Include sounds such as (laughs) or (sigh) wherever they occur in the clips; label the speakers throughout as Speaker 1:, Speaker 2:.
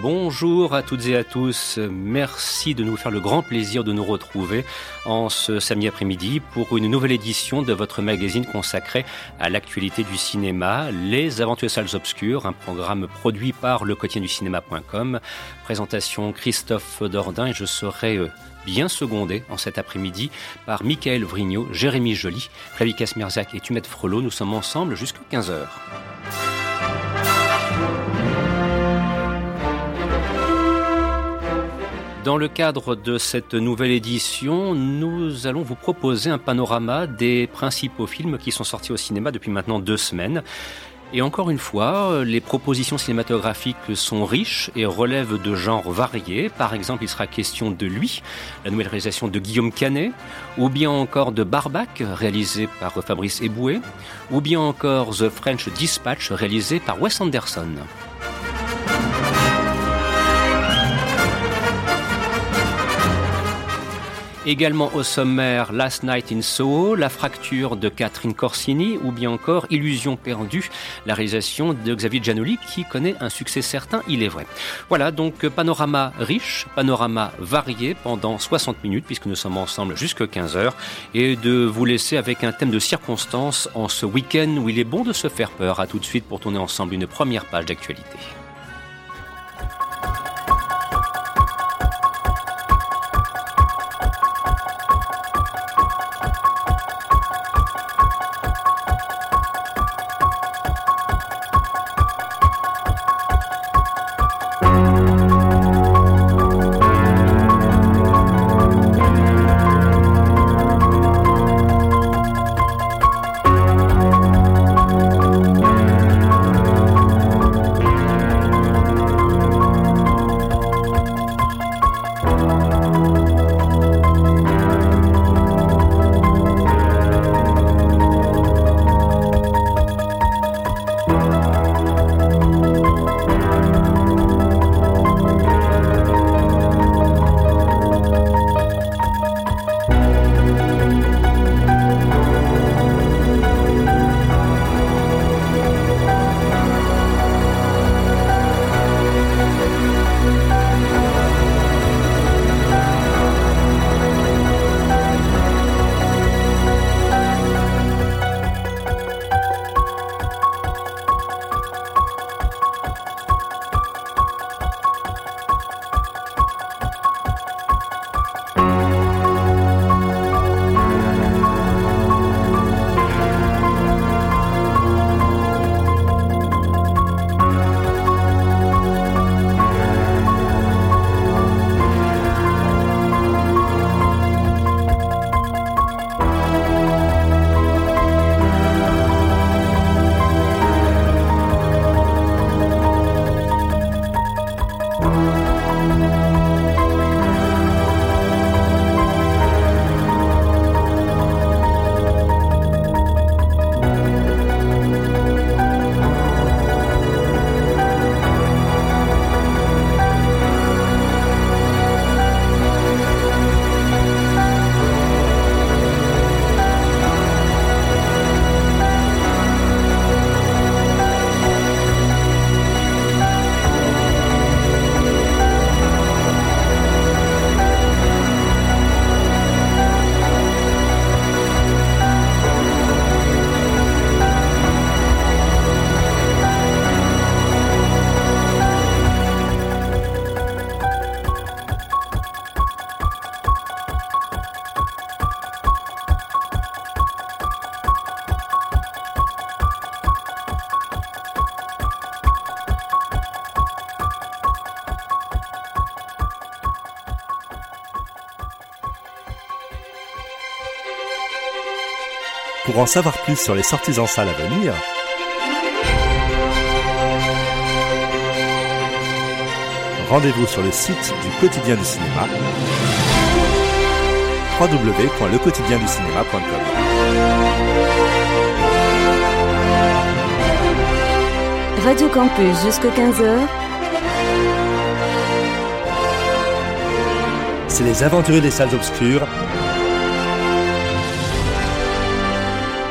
Speaker 1: Bonjour à toutes et à tous. Merci de nous faire le grand plaisir de nous retrouver en ce samedi après-midi pour une nouvelle édition de votre magazine consacré à l'actualité du cinéma, Les Aventures Salles Obscures, un programme produit par le quotidien du cinéma.com. Présentation Christophe Dordain et je serai euh, bien secondé en cet après-midi par Michael Vrignot, Jérémy Joly, Flavie Casmerzac et Tumette Frollo. Nous sommes ensemble jusqu'à 15h. Dans le cadre de cette nouvelle édition, nous allons vous proposer un panorama des principaux films qui sont sortis au cinéma depuis maintenant deux semaines. Et encore une fois, les propositions cinématographiques sont riches et relèvent de genres variés. Par exemple, il sera question de lui, la nouvelle réalisation de Guillaume Canet, ou bien encore de Barbac, réalisé par Fabrice Eboué, ou bien encore The French Dispatch, réalisé par Wes Anderson. Également au sommaire Last Night in Soho, La fracture de Catherine Corsini ou bien encore Illusion perdue, la réalisation de Xavier Giannoli qui connaît un succès certain, il est vrai. Voilà donc panorama riche, panorama varié pendant 60 minutes puisque nous sommes ensemble jusqu'à 15h et de vous laisser avec un thème de circonstance en ce week-end où il est bon de se faire peur. À tout de suite pour tourner ensemble une première page d'actualité.
Speaker 2: Pour en savoir plus sur les sorties en salle à venir, rendez-vous sur le site du quotidien du cinéma. www.lequotidienducinéma.com
Speaker 3: Radio Campus jusqu'à 15h.
Speaker 2: C'est les aventuriers des salles obscures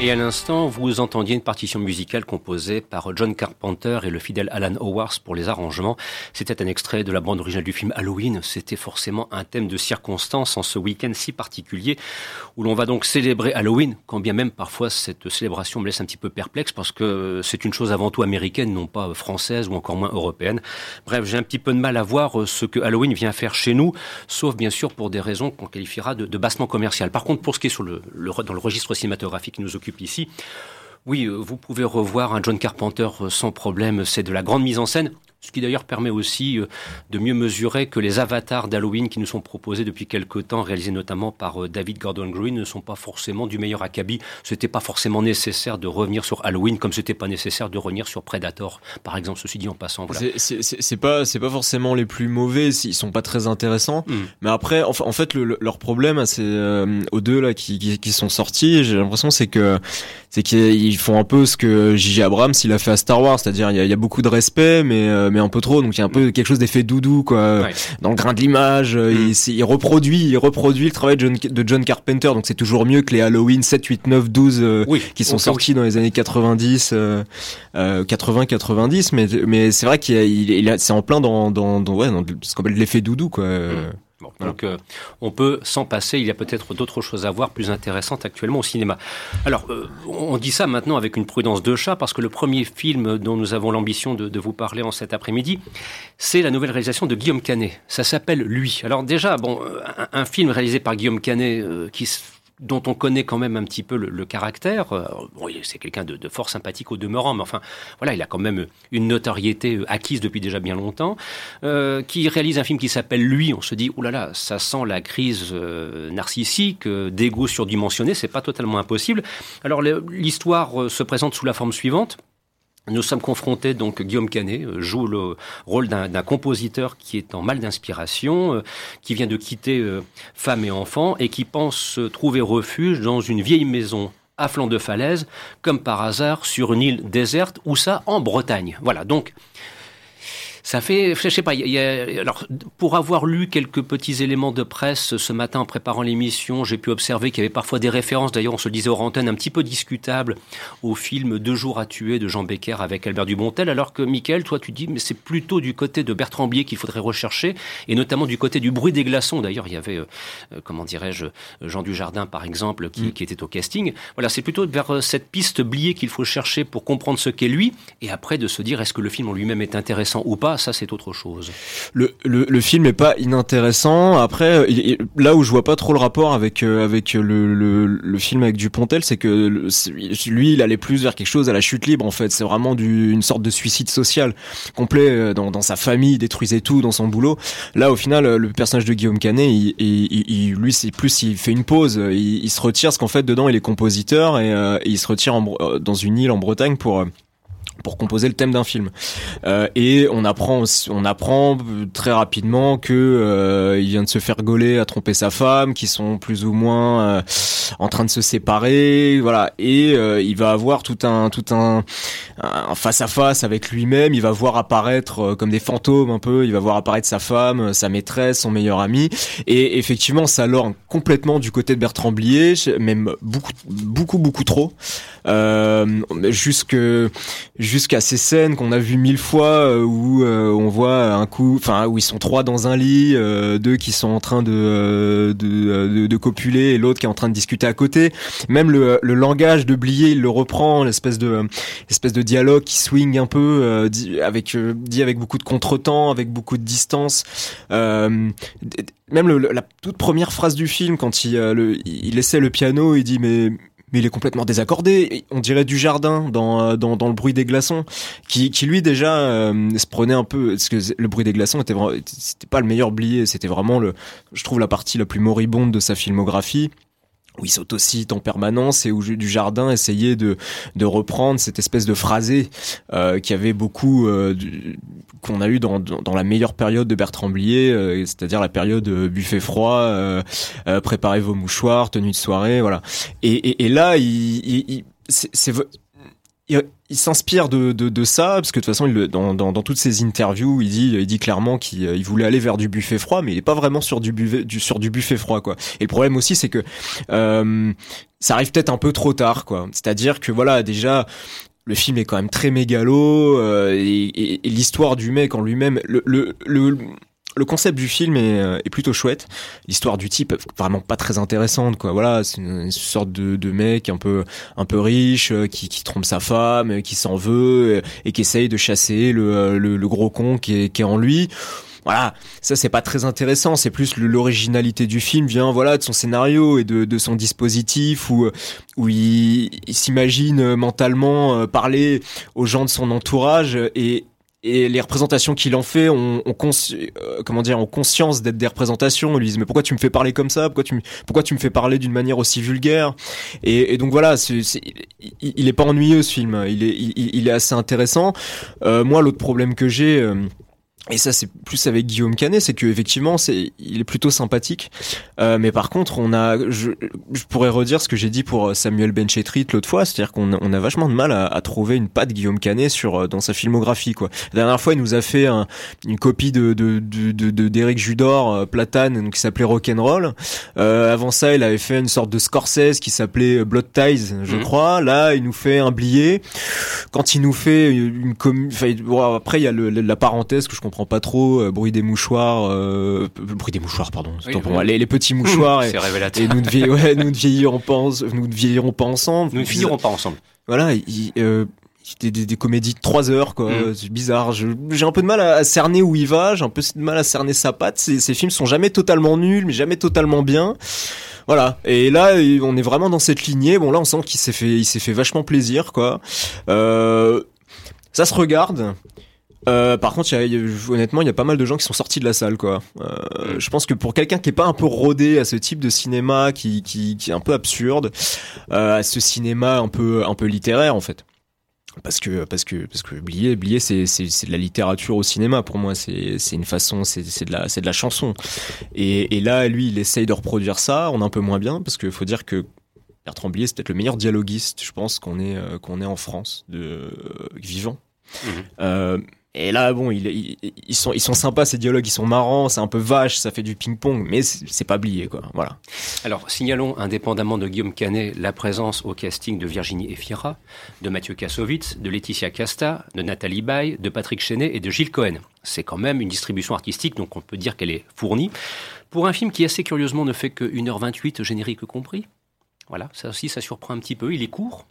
Speaker 1: Et à l'instant, vous entendiez une partition musicale composée par John Carpenter et le fidèle Alan Howarth pour les arrangements. C'était un extrait de la bande originale du film Halloween. C'était forcément un thème de circonstance en ce week-end si particulier où l'on va donc célébrer Halloween, quand bien même parfois cette célébration me laisse un petit peu perplexe parce que c'est une chose avant tout américaine, non pas française ou encore moins européenne. Bref, j'ai un petit peu de mal à voir ce que Halloween vient faire chez nous, sauf bien sûr pour des raisons qu'on qualifiera de, de bassement commercial. Par contre, pour ce qui est sur le, le, dans le registre cinématographique qui nous occupe ici. Oui, euh, vous pouvez revoir un John Carpenter euh, sans problème. C'est de la grande mise en scène. Ce qui d'ailleurs permet aussi euh, de mieux mesurer que les avatars d'Halloween qui nous sont proposés depuis quelque temps, réalisés notamment par David Gordon Green, ne sont pas forcément du meilleur acabit. C'était pas forcément nécessaire de revenir sur Halloween comme c'était pas nécessaire de revenir sur Predator, par exemple. Ceci dit en passant. Voilà.
Speaker 4: C'est pas pas forcément les plus mauvais, ils sont pas très intéressants. Mm. Mais après, en, en fait, le, leur problème, c'est euh, aux deux là qui, qui, qui sont sortis. J'ai l'impression c'est que c'est qu'ils font un peu ce que J.J. Abrams il a fait à Star Wars, c'est-à-dire il y, y a, beaucoup de respect, mais euh, mais un peu trop. Donc il y a un peu quelque chose d'effet doudou quoi, ouais. dans le grain de l'image. Mm. Il, il, reproduit, il reproduit le travail de John, de John Carpenter. Donc c'est toujours mieux que les Halloween 7, 8, 9, 12 euh,
Speaker 1: oui.
Speaker 4: qui sont sortis
Speaker 1: oui.
Speaker 4: dans les années 90, euh, 80, 90. Mais mais c'est vrai qu'il il, il c'est en plein dans dans, dans ouais dans ce qu'on appelle l'effet doudou quoi.
Speaker 1: Mm. Bon, donc euh, on peut s'en passer. Il y a peut-être d'autres choses à voir plus intéressantes actuellement au cinéma. Alors euh, on dit ça maintenant avec une prudence de chat parce que le premier film dont nous avons l'ambition de, de, vous parler en cet après-midi, c'est la nouvelle réalisation de Guillaume Canet. Ça s'appelle Lui. Alors déjà, bon, un, un film réalisé par Guillaume Canet euh, qui dont on connaît quand même un petit peu le, le caractère. Bon, c'est quelqu'un de, de, fort sympathique au demeurant, mais enfin, voilà, il a quand même une notoriété acquise depuis déjà bien longtemps. Euh, qui réalise un film qui s'appelle Lui. On se dit, oulala, là là, ça sent la crise euh, narcissique, euh, d'égo surdimensionné. C'est pas totalement impossible. Alors l'histoire euh, se présente sous la forme suivante. Nous sommes confrontés, donc Guillaume Canet euh, joue le rôle d'un compositeur qui est en mal d'inspiration, euh, qui vient de quitter euh, femme et enfant et qui pense trouver refuge dans une vieille maison à flanc de falaise, comme par hasard sur une île déserte, ou ça en Bretagne. Voilà, donc ça fait, je sais pas, y a, alors pour avoir lu quelques petits éléments de presse ce matin en préparant l'émission, j'ai pu observer qu'il y avait parfois des références, d'ailleurs on se le disait aux antennes, un petit peu discutables au film Deux jours à tuer de Jean Becker avec Albert Dubontel, alors que Michael, toi tu dis, mais c'est plutôt du côté de Bertrand Blier qu'il faudrait rechercher, et notamment du côté du bruit des glaçons. D'ailleurs, il y avait, euh, comment dirais-je, Jean Dujardin par exemple, qui, mmh. qui était au casting. Voilà, c'est plutôt vers cette piste Blier qu'il faut chercher pour comprendre ce qu'est lui, et après de se dire est-ce que le film en lui-même est intéressant ou pas? Ça c'est autre chose.
Speaker 4: Le, film est pas inintéressant. Après, il, là où je vois pas trop le rapport avec euh, le, film avec Dupontel, c'est que lui, il allait plus vers quelque chose à la chute libre en fait. C'est vraiment une sorte de suicide social complet euh, dans, sa famille, il détruisait tout dans son boulot. Là, au final, le personnage de Guillaume Canet, lui, c'est plus il fait une pause, il, se retire, parce qu'en fait dedans il est compositeur et, euh, il se retire dans une île en Bretagne pour pour composer le thème d'un film. Euh, et on apprend on apprend très rapidement que euh, il vient de se faire gauler à tromper sa femme, qui sont plus ou moins euh, en train de se séparer, voilà. Et euh, il va avoir tout un tout un, un face à face avec lui-même. Il va voir apparaître euh, comme des fantômes un peu. Il va voir apparaître sa femme, sa maîtresse, son meilleur ami. Et effectivement, ça lorgne complètement du côté de Bertrand Blier, même beaucoup beaucoup beaucoup trop. Euh, jusque jusqu'à ces scènes qu'on a vues mille fois euh, où euh, on voit un coup, enfin où ils sont trois dans un lit, euh, deux qui sont en train de de, de, de copuler et l'autre qui est en train de discuter à côté. Même le, le langage de Blier, il le reprend, l'espèce de espèce de dialogue qui swing un peu, euh, dit, avec dit avec beaucoup de contretemps, avec beaucoup de distance. même le, la toute première phrase du film quand il, le, il essaie le piano, il dit mais mais il est complètement désaccordé. On dirait du jardin dans, dans, dans le bruit des glaçons, qui, qui lui déjà se prenait un peu, parce que le bruit des glaçons était c'était pas le meilleur blié, c'était vraiment le, je trouve la partie la plus moribonde de sa filmographie où il s'autocite en permanence et où du jardin essayait de de reprendre cette espèce de phrasé euh, qui avait beaucoup euh, qu'on a eu dans, dans la meilleure période de Bertrand Blier euh, c'est-à-dire la période euh, buffet froid euh, préparez vos mouchoirs tenue de soirée voilà. Et, et, et là il, il, il c'est il, s'inspire de, de, de, ça parce que de toute façon il, dans, dans, dans toutes ses interviews il dit il dit clairement qu'il il voulait aller vers du buffet froid mais il est pas vraiment sur du buffet du sur du buffet froid quoi. Et le problème aussi c'est que euh, ça arrive peut-être un peu trop tard quoi. C'est-à-dire que voilà déjà le film est quand même très mégalo euh, et, et, et l'histoire du mec en lui-même le, le, le le concept du film est, euh, est plutôt chouette. L'histoire du type vraiment pas très intéressante quoi. Voilà, c'est une, sorte de, de, mec un peu un peu riche euh, qui, qui trompe sa femme, euh, qui s'en veut et qui essaye de chasser le, le, le gros con qui est, qui est en lui voilà, ça c'est pas très intéressant, c'est plus l'originalité du film vient voilà de son scénario et de, de son dispositif où où il, il s'imagine mentalement parler aux gens de son entourage et et les représentations qu'il en fait ont, ont euh, comment dire ont conscience d'être des représentations. Ils lui disent mais pourquoi tu me fais parler comme ça? Pourquoi tu me, pourquoi tu me fais parler d'une manière aussi vulgaire? Et, et donc voilà c'est, il, il, est pas ennuyeux ce film. Il est il, il est assez intéressant. Euh, moi l'autre problème que j'ai euh, et ça c'est plus avec Guillaume Canet, c'est que effectivement c'est il est plutôt sympathique. Euh, mais par contre on a, je, je pourrais redire ce que j'ai dit pour euh, Samuel Benchetrit l'autre fois, c'est-à-dire qu'on on a vachement de mal à, à, trouver une patte Guillaume Canet sur euh, dans sa filmographie quoi. La dernière fois il nous a fait un, une copie de de de d'Éric Judor euh, Platane qui s'appelait Rock'n'Roll. Euh, avant ça il avait fait une sorte de Scorsese qui s'appelait Blood Ties je mmh. crois. Là il nous fait un billet. Quand il nous fait une com... enfin, bon, après il y a le, la parenthèse que je comprends comprends pas trop. Euh, bruit des mouchoirs, euh, bruit des mouchoirs, pardon. Oui, pour moi. Les, les, petits mouchoirs. (laughs) et,
Speaker 1: et,
Speaker 4: nous ne vieillir, ouais, nous ne vieillirons pas, nous ne vieillirons pas ensemble.
Speaker 1: Nous ne finirons pas ensemble.
Speaker 4: Voilà. Il, euh, des, des, des, comédies de trois heures quoi mm. c'est bizarre j'ai un peu de mal à, à, cerner où il va j'ai un peu de mal à cerner sa patte ces, ces films sont jamais totalement nuls mais jamais totalement bien voilà et là on est vraiment dans cette lignée bon là on sent qu'il s'est fait il s'est fait vachement plaisir quoi euh, ça se regarde euh, par contre, y a, y a, honnêtement, il y a pas mal de gens qui sont sortis de la salle, quoi. Euh, je pense que pour quelqu'un qui est pas un peu rodé à ce type de cinéma, qui, qui, qui est un peu absurde, euh, à ce cinéma un peu, un peu littéraire, en fait. Parce que, parce que, parce que Blier, Blier, c'est, c'est, c'est de la littérature au cinéma. Pour moi, c'est, c'est une façon, c'est, c'est de la, c'est de la chanson. Et, et là, lui, il essaye de reproduire ça. On est un peu moins bien, parce qu'il faut dire que Bertrand Blier, c'est peut-être le meilleur dialoguiste, je pense, qu'on est, qu'on est en France, de, vivant. Mmh. Et là, bon, ils, ils, sont, ils sont sympas, ces dialogues, ils sont marrants, c'est un peu vache, ça fait du ping-pong, mais c'est pas blié, quoi. Voilà.
Speaker 1: Alors, signalons, indépendamment de Guillaume Canet, la présence au casting de Virginie Efira, de Mathieu Kassovitz, de Laetitia Casta, de Nathalie Baye, de Patrick Chenet et de Gilles Cohen. C'est quand même une distribution artistique, donc on peut dire qu'elle est fournie. Pour un film qui, assez curieusement, ne fait que 1h28, générique compris. Voilà, ça aussi, ça surprend un petit peu. Il est court,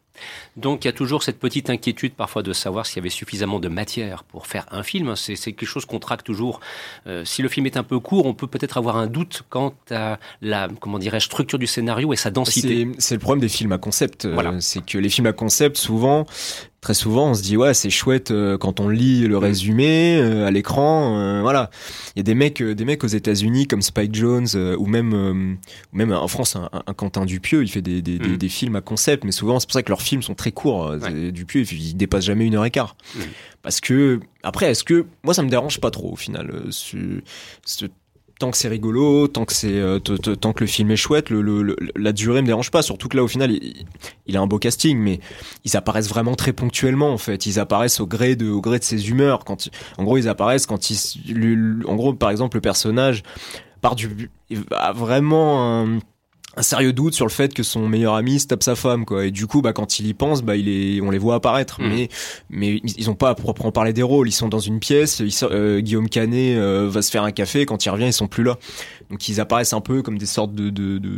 Speaker 1: donc il y a toujours cette petite inquiétude parfois de savoir s'il y avait suffisamment de matière pour faire un film. C'est quelque chose qu'on traque toujours. Euh, si le film est un peu court, on peut peut-être avoir un doute quant à la comment dirais-je structure du scénario et sa densité.
Speaker 4: C'est le problème des films à concept. Voilà. Euh, c'est que les films à concept souvent très souvent on se dit ouais c'est chouette euh, quand on lit le mm. résumé euh, à l'écran euh, voilà il y a des mecs des mecs aux États-Unis comme Spike Jones ou même ou même en France un, un, Quentin Dupieux il fait des, des, mm. des, des, films à concept mais souvent c'est pour ça que leurs films sont très courts ouais. Dupieux il, dépasse jamais une heure et quart mm. parce que après est-ce que moi ça me dérange pas trop au final ce, ce tant que c'est rigolo, tant que c'est euh, tant que le film est chouette, le, le, la durée me dérange pas. Surtout que là, au final, il, il, a un beau casting, mais ils apparaissent vraiment très ponctuellement. En fait, ils apparaissent au gré de au gré de ses humeurs. Quand, en gros, ils apparaissent quand ils, en gros, par exemple, le personnage part du, a vraiment un un sérieux doute sur le fait que son meilleur ami se tape sa femme quoi. Et du coup bah quand il y pense bah il est on les voit apparaître. Mmh. mais mais ils ont pas à proprement parler des rôles. Ils sont dans une pièce ils, euh, Guillaume Canet euh, va se faire un café. Quand il revient ils sont plus là. Donc ils apparaissent un peu comme des sortes de de, de,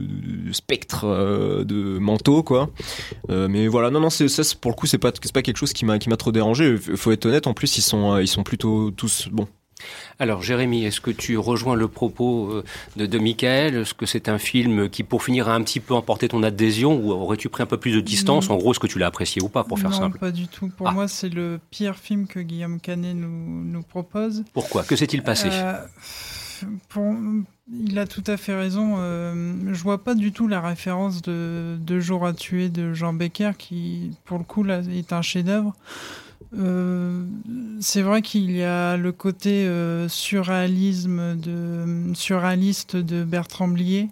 Speaker 4: de spectres euh, de manteaux quoi. Euh, mais voilà. Non non c'est ça pour le coup c'est pas c'est pas quelque chose qui m'a qui m'a trop dérangé. Faut être honnête. En plus ils sont ils sont plutôt tous bon
Speaker 1: Alors Jérémy, est-ce que tu rejoins le propos euh, de, de Michael? Est-ce que c'est un film qui, pour finir, a un petit peu emporté ton adhésion? Ou aurais-tu pris un peu plus de distance? En gros, est-ce que tu l'as apprécié ou pas, pour faire
Speaker 5: non,
Speaker 1: simple?
Speaker 5: pas du tout. Pour
Speaker 1: Ah.
Speaker 5: moi, c'est le pire film que Guillaume Canet nous, nous propose.
Speaker 1: Pourquoi? Que s'est-il passé?
Speaker 5: Euh, pour- il a tout à fait raison. Euh, je vois pas du tout la référence de Deux jours à tuer de Jean Becker, qui, pour le coup, là, est un chef-d'œuvre. Euh, c'est vrai qu'il y a le côté euh, surréalisme de, surréaliste de Bertrand Blier,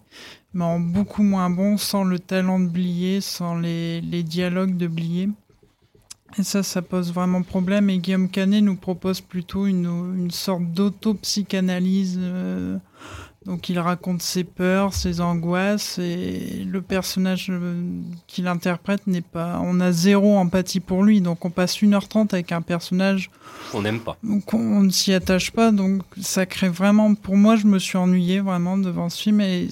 Speaker 5: mais en beaucoup moins bon, sans le talent de Blier, sans les, les dialogues de Blier. Et ça, ça pose vraiment problème. Et Guillaume Canet nous propose plutôt une, une sorte d'autopsychanalyse. euh, donc il raconte ses peurs, ses angoisses, et le personnage euh, qu'il interprète n'est pas... On a zéro empathie pour lui, donc on passe 1h30 avec un personnage
Speaker 1: On n'aime pas.
Speaker 5: donc on ne s'y attache pas, donc ça crée vraiment. Pour moi, je me suis ennuyé vraiment devant ce film et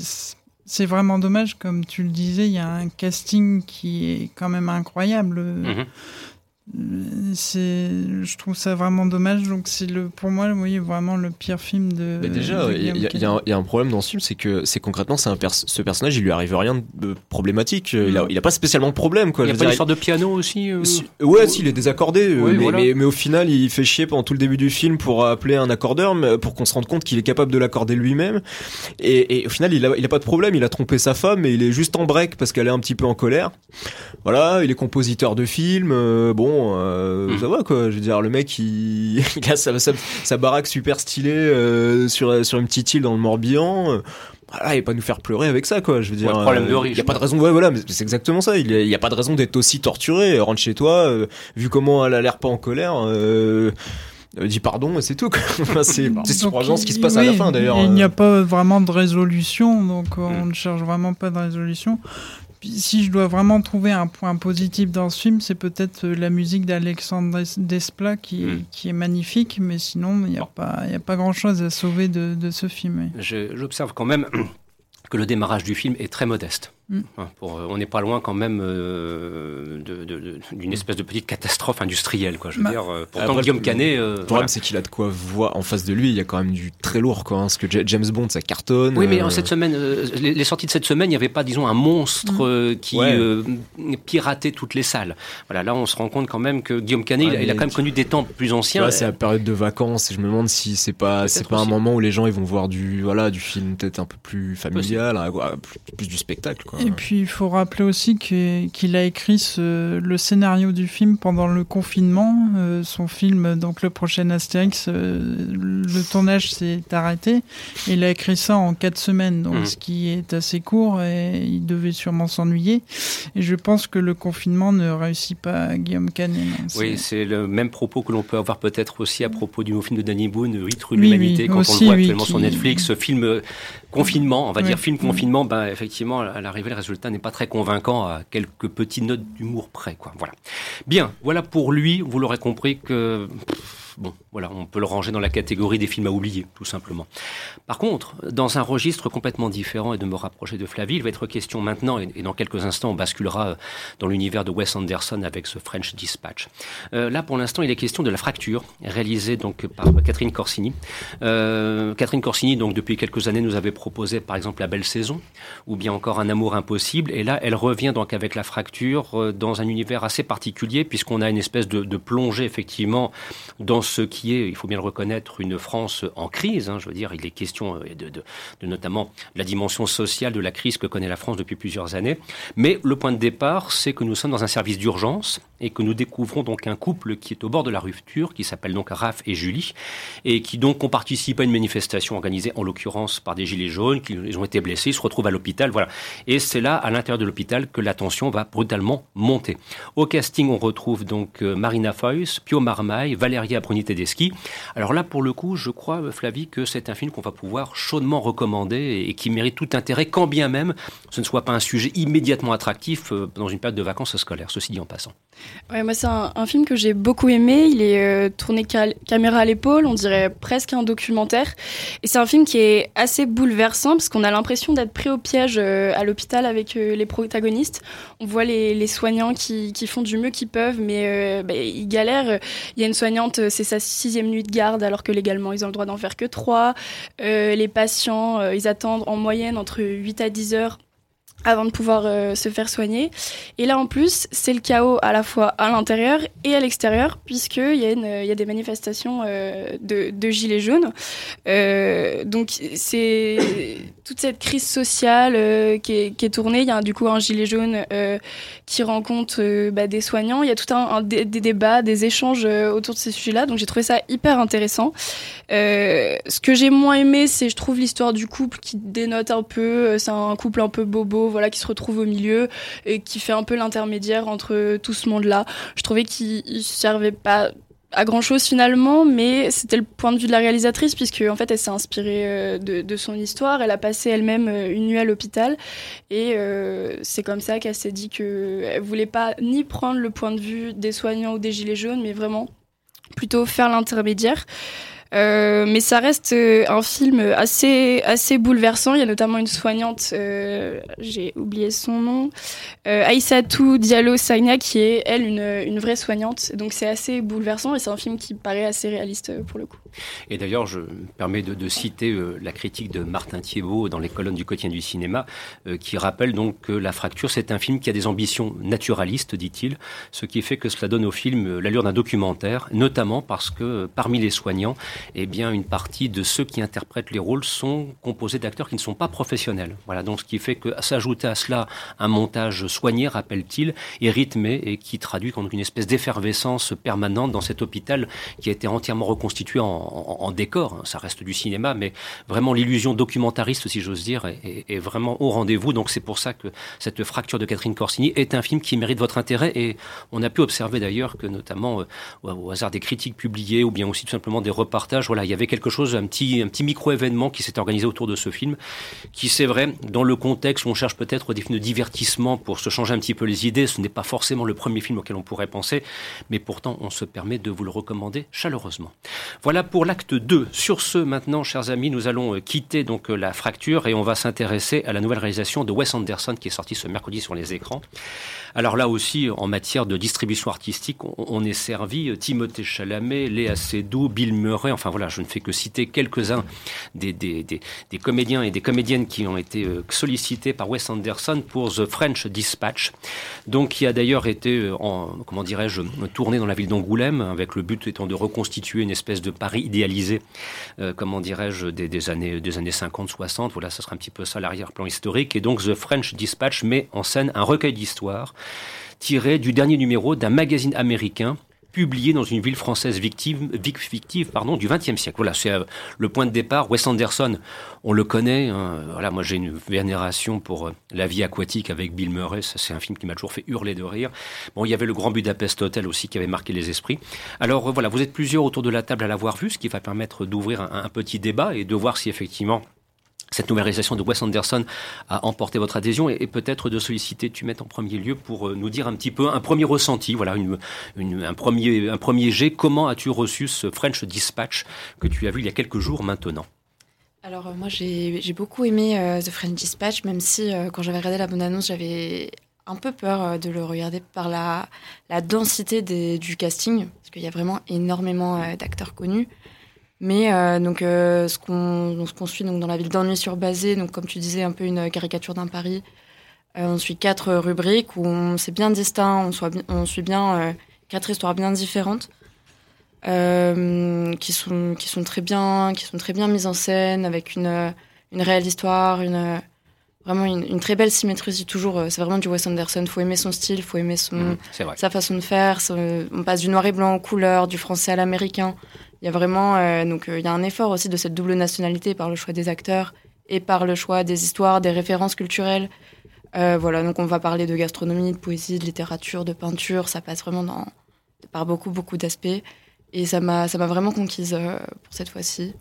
Speaker 5: c'est vraiment dommage, comme tu le disais, il y a un casting qui est quand même incroyable.
Speaker 1: Mhm.
Speaker 5: Euh, C'est, je trouve ça vraiment dommage. Donc c'est le, pour moi, oui, vraiment le pire film de.
Speaker 4: Mais déjà, il y, a- y y un- problème dans ce film, c'est que c'est concrètement, c'est un pers- ce personnage, il lui arrive rien de problématique. Il a, il a pas spécialement de problème, quoi.
Speaker 1: Il n'y a pas d'histoire de piano aussi euh
Speaker 4: Si- Ouais, s'il est désaccordé, euh,
Speaker 1: Oui,
Speaker 4: mais,
Speaker 1: voilà.
Speaker 4: mais, mais au final, il fait chier pendant tout le début du film pour appeler un accordeur, mais pour qu'on se rende compte qu'il est capable de l'accorder lui-même. Et, et au final, il a, il a pas de problème, il a trompé sa femme, mais il est juste en break parce qu'elle est un petit peu en colère. Voilà, il est compositeur de films, euh, bon, euh,
Speaker 1: Mhm.
Speaker 4: ça va quoi. Je veux dire, le mec, il, (laughs) il a sa, sa, sa baraque super stylée euh, sur, sur une petite île dans le Morbihan. voilà, et pas nous faire pleurer avec ça, quoi. Je veux dire,
Speaker 1: Ouais,
Speaker 4: euh,
Speaker 1: riche,
Speaker 4: y a pas de raison. Ouais, voilà, mais c'est exactement ça. Il y a, il pas de raison d'être aussi torturé. Rentre chez toi, euh, vu comment elle a l'air pas en colère. Euh, euh, dis pardon et c'est tout. quoi. (laughs) Enfin, c'est surprenant ce qui se
Speaker 5: il-
Speaker 4: passe à la fin d'ailleurs.
Speaker 5: Il n'y a pas vraiment de résolution, donc euh, on
Speaker 1: Mm.
Speaker 5: ne cherche vraiment pas de résolution. Si je dois vraiment trouver un point positif dans ce film, c'est peut-être euh, la musique d'Alexandre Des- Desplat qui,
Speaker 1: Mm.
Speaker 5: qui est magnifique, mais sinon il n'y a, pas- pas grand-chose à sauver de, de ce film.
Speaker 1: J'observe quand même (clears throat) que le démarrage du film est très modeste.
Speaker 5: Mm.
Speaker 1: Hein, pour, euh, on n'est pas loin quand même euh, de- de- de- d'une espèce de petite catastrophe industrielle. Quoi. Je veux
Speaker 5: Bah,
Speaker 1: dire, euh, pourtant,
Speaker 4: après, le-
Speaker 1: Guillaume Canet... euh,
Speaker 4: Le problème,
Speaker 1: voilà.
Speaker 4: c'est qu'il a de quoi voir en face de lui. Il y a quand même du très lourd, quoi. hein, parce que Ja- James Bond, ça cartonne.
Speaker 1: Oui, mais
Speaker 4: euh,
Speaker 1: en cette semaine, euh, les, les sorties de cette semaine, il n'y avait pas, disons, un monstre
Speaker 5: Mm.
Speaker 1: euh, qui
Speaker 4: Ouais.
Speaker 1: euh, piratait toutes les salles. Voilà, là, on se rend compte quand même que Guillaume Canet,
Speaker 4: Ouais,
Speaker 1: il, a- il a
Speaker 4: mais
Speaker 1: quand même connu des temps plus anciens.
Speaker 4: vois, c'est la période de vacances et je me demande si c'est pas c'est pas un moment où les gens ils vont voir du voilà du film peut-être un peu plus familial, hein, plus, plus du spectacle quoi.
Speaker 5: Et puis il faut rappeler aussi qu'il a écrit ce- le scénario du film pendant le confinement. Euh, son film, donc le prochain Astérix, euh, le tournage s'est arrêté. Et il a écrit ça en quatre semaines, donc
Speaker 1: Mhm.
Speaker 5: ce qui est assez court et il devait sûrement s'ennuyer. Et je pense que le confinement ne réussit pas à Guillaume Canet.
Speaker 1: Oui,
Speaker 5: c'est-
Speaker 1: le même propos que l'on peut avoir peut-être aussi à propos du nouveau film de Danny Boone, 8 rue de l'Humanité,
Speaker 5: oui,
Speaker 1: quand on le voit
Speaker 5: oui,
Speaker 1: actuellement sur Netflix. Ce film confinement, on va
Speaker 5: Oui.
Speaker 1: dire film confinement, ben, effectivement, à l'arrivée, le résultat n'est pas très convaincant à quelques petites notes d'humour près. Quoi. Voilà. Bien, voilà pour lui, vous l'aurez compris que... pff, Bon, voilà, on peut le ranger dans la catégorie des films à oublier, tout simplement. Par contre, dans un registre complètement différent et de me rapprocher de Flavie, il va être question maintenant, et dans quelques instants, on basculera euh, dans l'univers de Wes Anderson avec ce French Dispatch. Euh, là, pour l'instant, il est question de La Fracture, réalisée donc par Catherine Corsini. Euh, Catherine Corsini, donc depuis quelques années, nous avait proposé, par exemple, La Belle Saison, ou bien encore Un Amour Impossible. Et là, elle revient donc avec La Fracture dans un univers assez particulier, puisqu'on a une espèce de, de plongée, effectivement, dans ce qui est, il faut bien le reconnaître, une France en crise. hein. je veux dire, il est question euh, de, de, notamment de la dimension sociale de la crise que connaît la France depuis plusieurs années. Mais le point de départ, c'est que nous sommes dans un service d'urgence et que nous découvrons donc un couple qui est au bord de la rupture, qui s'appelle donc Raph et Julie, et qui donc ont participé à une manifestation organisée en l'occurrence par des gilets jaunes, qui ont été blessés, ils se retrouvent à l'hôpital, voilà. Et c'est là, à l'intérieur de l'hôpital, que la tension va brutalement monter. Au casting, on retrouve donc euh, Marina Foïs, Pio Marmaille, Valéria Bruni Tedeschi. Alors là, pour le coup, je crois, euh, Flavie, que c'est un film qu'on va pouvoir chaudement recommander et, qui mérite tout intérêt, quand bien même ce ne soit pas un sujet immédiatement attractif euh, dans une période de vacances scolaires, ceci dit en passant.
Speaker 6: Ouais, moi, c'est un, film que j'ai beaucoup aimé. Il est euh, tourné caméra à l'épaule, on dirait presque un documentaire. Et c'est un film qui est assez bouleversant parce qu'on a l'impression d'être pris au piège euh, à l'hôpital avec euh, les protagonistes. On voit les, soignants qui, font du mieux qu'ils peuvent, mais bah, ils galèrent. Il y a une soignante, c'est sa sixième nuit de garde, alors que légalement, ils ont le droit d'en faire que trois. les patients, ils attendent en moyenne entre 8 à 10 heures avant de pouvoir euh, se faire soigner. Et là, en plus, c'est le chaos à la fois à l'intérieur et à l'extérieur, puisqu'il y, a des manifestations euh, de, de, gilets jaunes. Euh, donc, c'est toute cette crise sociale euh, qui, est, tournée. Il y a du coup un gilet jaune qui rencontre bah, des soignants. Il y a tout un, des, débats, des échanges autour de ces sujets-là. Donc, j'ai trouvé ça hyper intéressant. ce que j'ai moins aimé, c'est, je trouve, l'histoire du couple qui dénote un peu. C'est un couple un peu bobo voilà, qui se retrouve au milieu et qui fait un peu l'intermédiaire entre tout ce monde-là. Je trouvais qu'il servait pas à grand chose finalement, mais c'était le point de vue de la réalisatrice puisque en fait elle s'est inspirée euh, de, son histoire. Elle a passé elle-même euh, une nuit à l'hôpital et euh, c'est comme ça qu'elle s'est dit qu'elle voulait pas ni prendre le point de vue des soignants ou des gilets jaunes, mais vraiment plutôt faire l'intermédiaire. Euh, mais ça reste euh, un film assez assez bouleversant. Il y a notamment une soignante, euh, j'ai oublié son nom, euh, Aïssatou Diallo Sagna, qui est elle une, une vraie soignante. Donc c'est assez bouleversant et c'est un film qui paraît assez réaliste pour le coup.
Speaker 1: Et d'ailleurs, je me permets de, de citer la critique de Martin Thiebaud dans les colonnes du quotidien du cinéma, qui rappelle donc que La Fracture, c'est un film qui a des ambitions naturalistes, dit-il, ce qui fait que cela donne au film l'allure d'un documentaire, notamment parce que parmi les soignants, eh bien, une partie de ceux qui interprètent les rôles sont composés d'acteurs qui ne sont pas professionnels. Voilà, donc ce qui fait que s'ajouter à cela un montage soigné, rappelle-t-il, et rythmé et qui traduit comme une espèce d'effervescence permanente dans cet hôpital qui a été entièrement reconstitué en, décor. Ça reste du cinéma, mais vraiment l'illusion documentariste, si j'ose dire, est, vraiment au rendez-vous. Donc c'est pour ça que cette fracture de Catherine Corsini est un film qui mérite votre intérêt et on a pu observer d'ailleurs que notamment euh, au hasard des critiques publiées ou bien aussi tout simplement des voilà, il y avait quelque chose, un petit, un petit micro-événement qui s'est organisé autour de ce film, qui c'est vrai, dans le contexte où on cherche peut-être des films de divertissement pour se changer un petit peu les idées, ce n'est pas forcément le premier film auquel on pourrait penser, mais pourtant on se permet de vous le recommander chaleureusement. Voilà pour l'acte 2. Sur ce, maintenant, chers amis, nous allons euh, quitter donc euh, la fracture et on va s'intéresser à la nouvelle réalisation de Wes Anderson qui est sortie ce mercredi sur les écrans. Alors là aussi, en matière de distribution artistique, on, est servi euh, Timothée Chalamet, Léa Seydoux, Bill Murray, enfin voilà, je ne fais que citer quelques-uns des, des, des, comédiens et des comédiennes qui ont été euh, sollicités par Wes Anderson pour The French Dispatch, donc qui a d'ailleurs été, euh, en, comment dirais-je, tourné dans la ville d'Angoulême, avec le but étant de reconstituer une espèce de Paris idéalisé, comment dirais-je, des, années, des années 50-60, voilà, ce sera un petit peu ça l'arrière-plan historique, et donc The French Dispatch met en scène un recueil d'histoires tiré du dernier numéro d'un magazine américain publié dans une ville française fictive, fictive du XXe siècle. Voilà, c'est euh, le point de départ. Wes Anderson, on le connaît. Hein. voilà, moi j'ai une vénération pour euh, La vie aquatique avec Bill Murray. C'est un film qui m'a toujours fait hurler de rire. Bon, il y avait le Grand Budapest Hotel aussi qui avait marqué les esprits. Alors euh, voilà, vous êtes plusieurs autour de la table à l'avoir vu, ce qui va permettre d'ouvrir un petit débat et de voir si effectivement cette nouvelle réalisation de Wes Anderson a emporté votre adhésion et, peut-être de solliciter tu mets en premier lieu pour euh, nous dire un petit peu un premier ressenti, voilà, une, un, premier, un premier jet. Comment as-tu reçu ce French Dispatch que tu as vu il y a quelques jours maintenant?
Speaker 7: Alors euh, moi j'ai beaucoup aimé euh, The French Dispatch, même si quand j'avais regardé la bonne annonce j'avais un peu peur de le regarder par la, la densité des, du casting, parce qu'il y a vraiment énormément d'acteurs connus. Mais euh, donc, euh, ce qu'on suit donc, dans la ville d'ennui sur Basé, donc comme tu disais, un peu une caricature d'un Paris. Euh, on suit quatre rubriques où c'est bien distinct, on, soit, on suit bien quatre histoires bien différentes. qui sont qui sont très bien qui sont très bien mises en scène avec une une réelle histoire une vraiment une, très belle symétrie toujours c'est vraiment du Wes Anderson faut aimer son style faut aimer son
Speaker 1: mmh,
Speaker 7: sa façon de faire on passe du noir et blanc aux couleurs du français à l'américain il y a vraiment euh, donc euh, il y a un effort aussi de cette double nationalité par le choix des acteurs et par le choix des histoires, des références culturelles. Euh, voilà, donc on va parler de gastronomie, de poésie, de littérature, de peinture. Ça passe vraiment dans, par beaucoup beaucoup d'aspects. Et ça m'a, ça m'a vraiment conquise euh, pour cette fois-ci.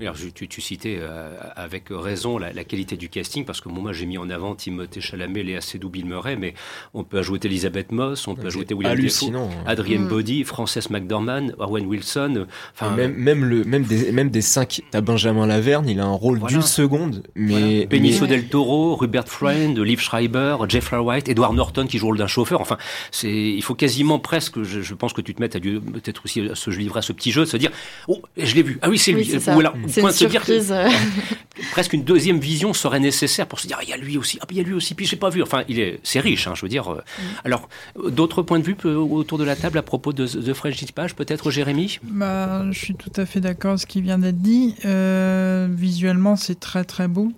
Speaker 1: Alors, tu, tu citais euh, avec raison la, qualité du casting, parce que moi j'ai mis en avant Timothée Chalamet, Léa Seydoux, Bill Murray, mais on peut ajouter Elisabeth Moss, on peut ajouter William Defoe,
Speaker 4: hein.
Speaker 1: Adrienne mm. Body, Frances McDormand, Owen Wilson.
Speaker 4: Enfin, même, même, le, même, des, même des cinq, t'as Benjamin Laverne, il a un rôle d'une seconde, mais.
Speaker 1: Benicio del Toro, Rupert Friend, Liv Schreiber, Jeffrey White, Edward Norton qui joue le rôle d'un chauffeur. Enfin, c'est, il faut quasiment presque, je, je pense que tu te mettes à peut-être aussi ce je livrais à ce petit jeu de se dire oh je l'ai vu. Ah oui c'est lui.
Speaker 7: c'est Ou alors, point se dire (laughs)
Speaker 1: presque une deuxième vision serait nécessaire pour se dire ah, il y a lui aussi. Ah il y a lui aussi puis j'ai pas vu. Enfin il est c'est riche hein, je veux dire euh. mm. alors d'autres points de vue autour de la table à propos de, de French Dispatch peut-être Jérémy?
Speaker 5: Bah je suis tout à fait d'accord avec ce qui vient d'être dit. Euh, visuellement c'est très très beau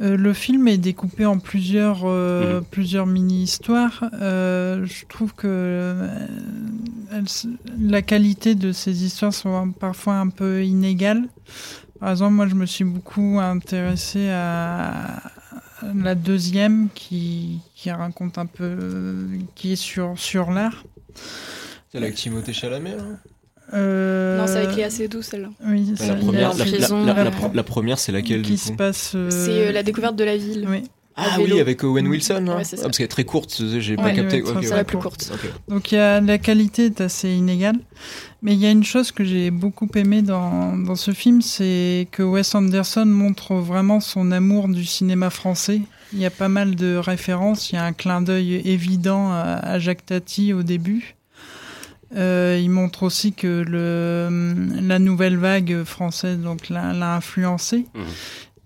Speaker 5: euh, le film est découpé en plusieurs, euh, mhm. plusieurs mini-histoires. Euh, je trouve que la qualité de ces histoires sont parfois un peu inégales. Par exemple, moi, je me suis beaucoup intéressé à la deuxième qui, qui raconte un peu, qui est sur, sur l'art.
Speaker 4: C'est avec Timothée Chalamet, hein?
Speaker 6: Euh... Non, c'est avec Léa Seydoux, celle-là.
Speaker 5: Oui,
Speaker 4: la, première, la, la, première, c'est laquelle
Speaker 5: Qui se passe. Euh,
Speaker 6: c'est euh, la découverte de la ville.
Speaker 5: Oui.
Speaker 4: Ah oui, avec Owen Wilson. Hein. Ouais, ah, parce qu'elle est très courte, j'ai pas capté.
Speaker 6: c'est la plus courte.
Speaker 5: Donc y a, la qualité est assez inégale. Mais il y a une chose que j'ai beaucoup aimé dans, dans ce film, c'est que Wes Anderson montre vraiment son amour du cinéma français. Il y a pas mal de références. Il y a un clin d'œil évident à Jacques Tati au début. Euh, il montre aussi que le, la nouvelle vague française donc l'a influencé. Mmh.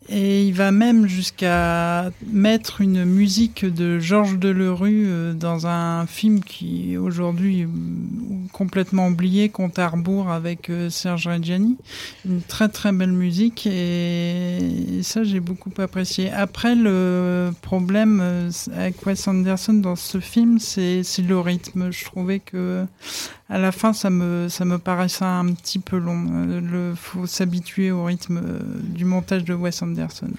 Speaker 5: Et il va même jusqu'à mettre une musique de Georges Delerue euh, dans un film qui aujourd'hui complètement oublié, Compte à rebours avec euh, Serge Reggiani. Une très très belle musique et ça j'ai beaucoup apprécié. Après le problème avec Wes Anderson dans ce film, c'est le rythme. Je trouvais que à la fin ça me ça me paraissait un petit peu long. Il faut s'habituer au rythme du montage de Wes Anderson.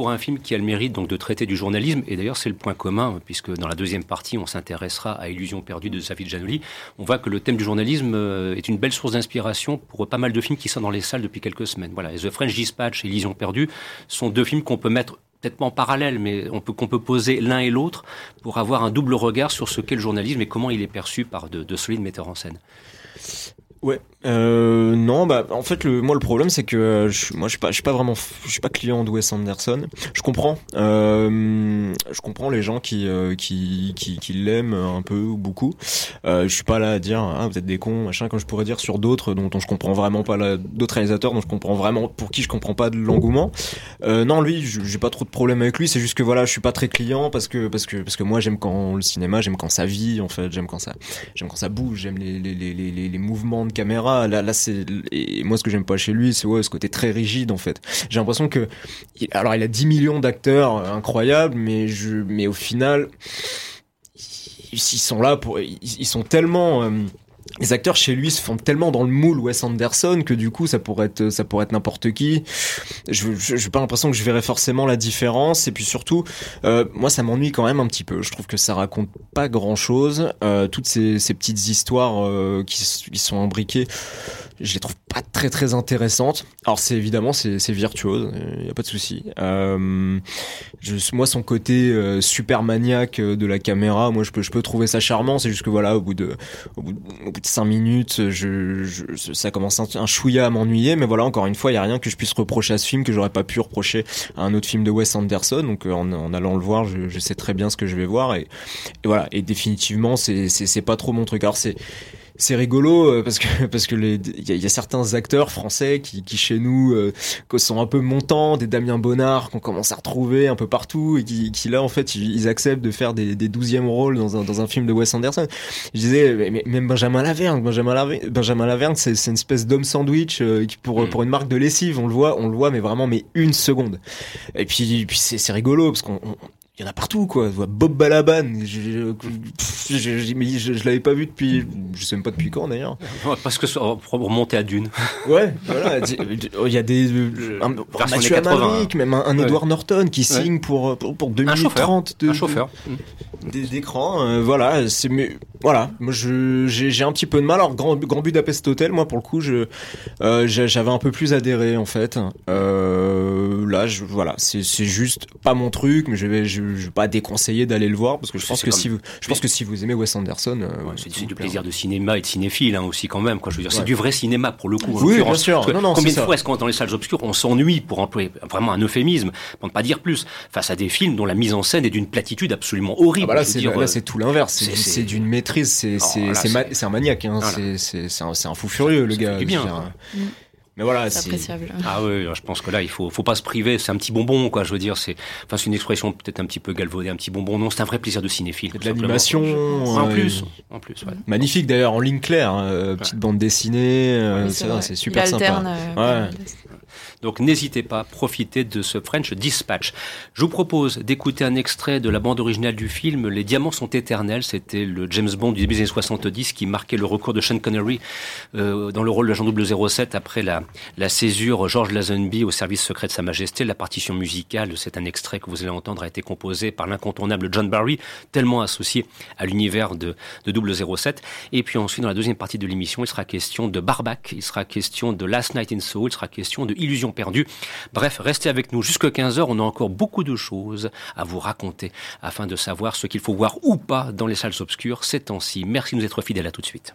Speaker 1: Pour un film qui a le mérite donc de traiter du journalisme, et d'ailleurs c'est le point commun, puisque dans la deuxième partie on s'intéressera à Illusion perdue de Safid Janoli, on voit que le thème du journalisme euh, est une belle source d'inspiration pour pas mal de films qui sont dans les salles depuis quelques semaines. Voilà, The French Dispatch et Illusion perdue sont deux films qu'on peut mettre peut-être en parallèle, mais qu'on peut poser l'un et l'autre pour avoir un double regard sur ce qu'est le journalisme et comment il est perçu par de, de solides metteurs en scène.
Speaker 4: Ouais, euh, non, bah en fait le moi le problème c'est que euh, je, moi je suis pas je suis pas vraiment je suis pas client de Wes Anderson. Je comprends, euh, je comprends les gens qui euh, qui qui, qui l'aiment un peu ou beaucoup. Euh, je suis pas là à dire ah vous êtes des cons machin comme je pourrais dire sur d'autres dont, je comprends vraiment pas d'autres réalisateurs dont je comprends vraiment pour qui je comprends pas de l'engouement. Euh, non lui j'ai pas trop de problème avec lui c'est juste que voilà je suis pas très client parce que parce que parce que moi j'aime quand le cinéma j'aime quand ça vit en fait j'aime quand ça j'aime quand ça bouge j'aime les les, les les les mouvements caméra Là, là c'est moi ce que j'aime pas chez lui, c'est ouais, ce côté très rigide en fait. J'ai l'impression que alors il a 10 millions d'acteurs euh, incroyables, mais je mais au final ils sont là pour ils, sont tellement euh, les acteurs chez lui se font tellement dans le moule Wes Anderson que du coup ça pourrait être ça pourrait être n'importe qui. Je j'ai pas l'impression que je verrais forcément la différence et puis surtout euh, moi ça m'ennuie quand même un petit peu. Je trouve que ça raconte pas grand chose. Euh, toutes ces, petites histoires euh, qui, qui sont imbriquées je les trouve pas très très intéressantes. Alors c'est évidemment c'est virtuose, il y a pas de souci. Euh, moi son côté euh, super maniaque de la caméra, moi je peux je peux trouver ça charmant. C'est juste que voilà au bout de au bout de, cinq minutes, je, je ça commence un, un chouïa à m'ennuyer. Mais voilà encore une fois il y a rien que je puisse reprocher à ce film que j'aurais pas pu reprocher à un autre film de Wes Anderson. Donc euh, en, en allant le voir, je, je, sais très bien ce que je vais voir et, voilà et définitivement c'est c'est pas trop mon truc. Alors c'est c'est rigolo euh, parce que (laughs) parce que les il y, a certains acteurs français qui, qui chez nous euh, sont un peu montants, des Damien Bonnard qu'on commence à retrouver un peu partout et qui, qui là en fait ils, acceptent de faire des, des douzièmes rôles dans un, dans un film de Wes Anderson. Je disais mais, même Benjamin Laverne, Benjamin Laverne, Benjamin Laverne c'est c'est une espèce d'homme sandwich euh, pour mm. pour une marque de lessive, on le voit, on le voit mais vraiment mais une seconde. Et puis puis c'est c'est rigolo parce qu'on il y en a partout quoi. Bob Balaban je, je, je, je l'avais pas vu depuis je sais même pas depuis quand d'ailleurs.
Speaker 1: Parce que pour remonter à Dune. (laughs)
Speaker 4: Ouais voilà il y a des un, un Mathieu Amalric, même un, Edward Norton qui signe pour, pour, pour 2 minutes 30
Speaker 1: de, un chauffeur.
Speaker 4: d'écran euh, voilà c'est mais voilà. Moi j'ai un petit peu de mal. Alors Grand, Grand Budapest Hotel moi pour le coup je euh, j'avais un peu plus adhéré en fait. Euh, là je voilà c'est c'est juste pas mon truc mais je vais je, vais pas déconseiller d'aller le voir parce que je pense que si vous je pense que si vous aimez Wes Anderson euh,
Speaker 1: ouais, c'est du plaisir de cinéma et de cinéphile hein, aussi quand même quoi. Je veux dire c'est du vrai cinéma pour le coup
Speaker 4: oui bien sûr. non, non,
Speaker 1: combien de fois est-ce qu'on dans les salles obscures on s'ennuie pour employer vraiment un euphémisme pour ne pas dire plus face à des films dont la mise en scène est d'une platitude absolument horrible
Speaker 4: ah bah là c'est tout l'inverse. C'est d'une maîtrise c'est c'est un maniaque hein. c'est c'est un, un fou furieux le gars
Speaker 1: bien
Speaker 4: mais voilà,
Speaker 7: c'est appréciable.
Speaker 1: Ah oui, je pense que là, il faut, faut pas se priver. C'est un petit bonbon, quoi. Je veux dire, c'est, enfin, c'est une expression peut-être un petit peu galvaudée, un petit bonbon. Non, c'est un vrai plaisir de cinéphile.
Speaker 4: De l'animation.
Speaker 1: En plus, en plus, ouais.
Speaker 4: Magnifique d'ailleurs, en ligne claire, hein, petite bande dessinée. Euh, c'est super
Speaker 7: il alterne,
Speaker 4: sympa.
Speaker 7: Euh,
Speaker 4: ouais.
Speaker 1: Donc n'hésitez pas, profitez de ce French Dispatch. Je vous propose d'écouter un extrait de la bande originale du film Les Diamants sont éternels. C'était le James Bond du début des années 70 qui marquait le recours de Sean Connery euh, dans le rôle de Jean 007 après la, la césure George Lazenby au service secret de Sa Majesté. La partition musicale, c'est un extrait que vous allez entendre, a été composé par l'incontournable John Barry, tellement associé à l'univers de, de 007. Et puis ensuite, dans la deuxième partie de l'émission, il sera question de Barbac, il sera question de Last Night in Soul, il sera question de Illusion perdue. Bref, restez avec nous jusqu'à 15h. On a encore beaucoup de choses à vous raconter afin de savoir ce qu'il faut voir ou pas dans les salles obscures ces temps-ci. Merci de nous être fidèles. À tout de suite.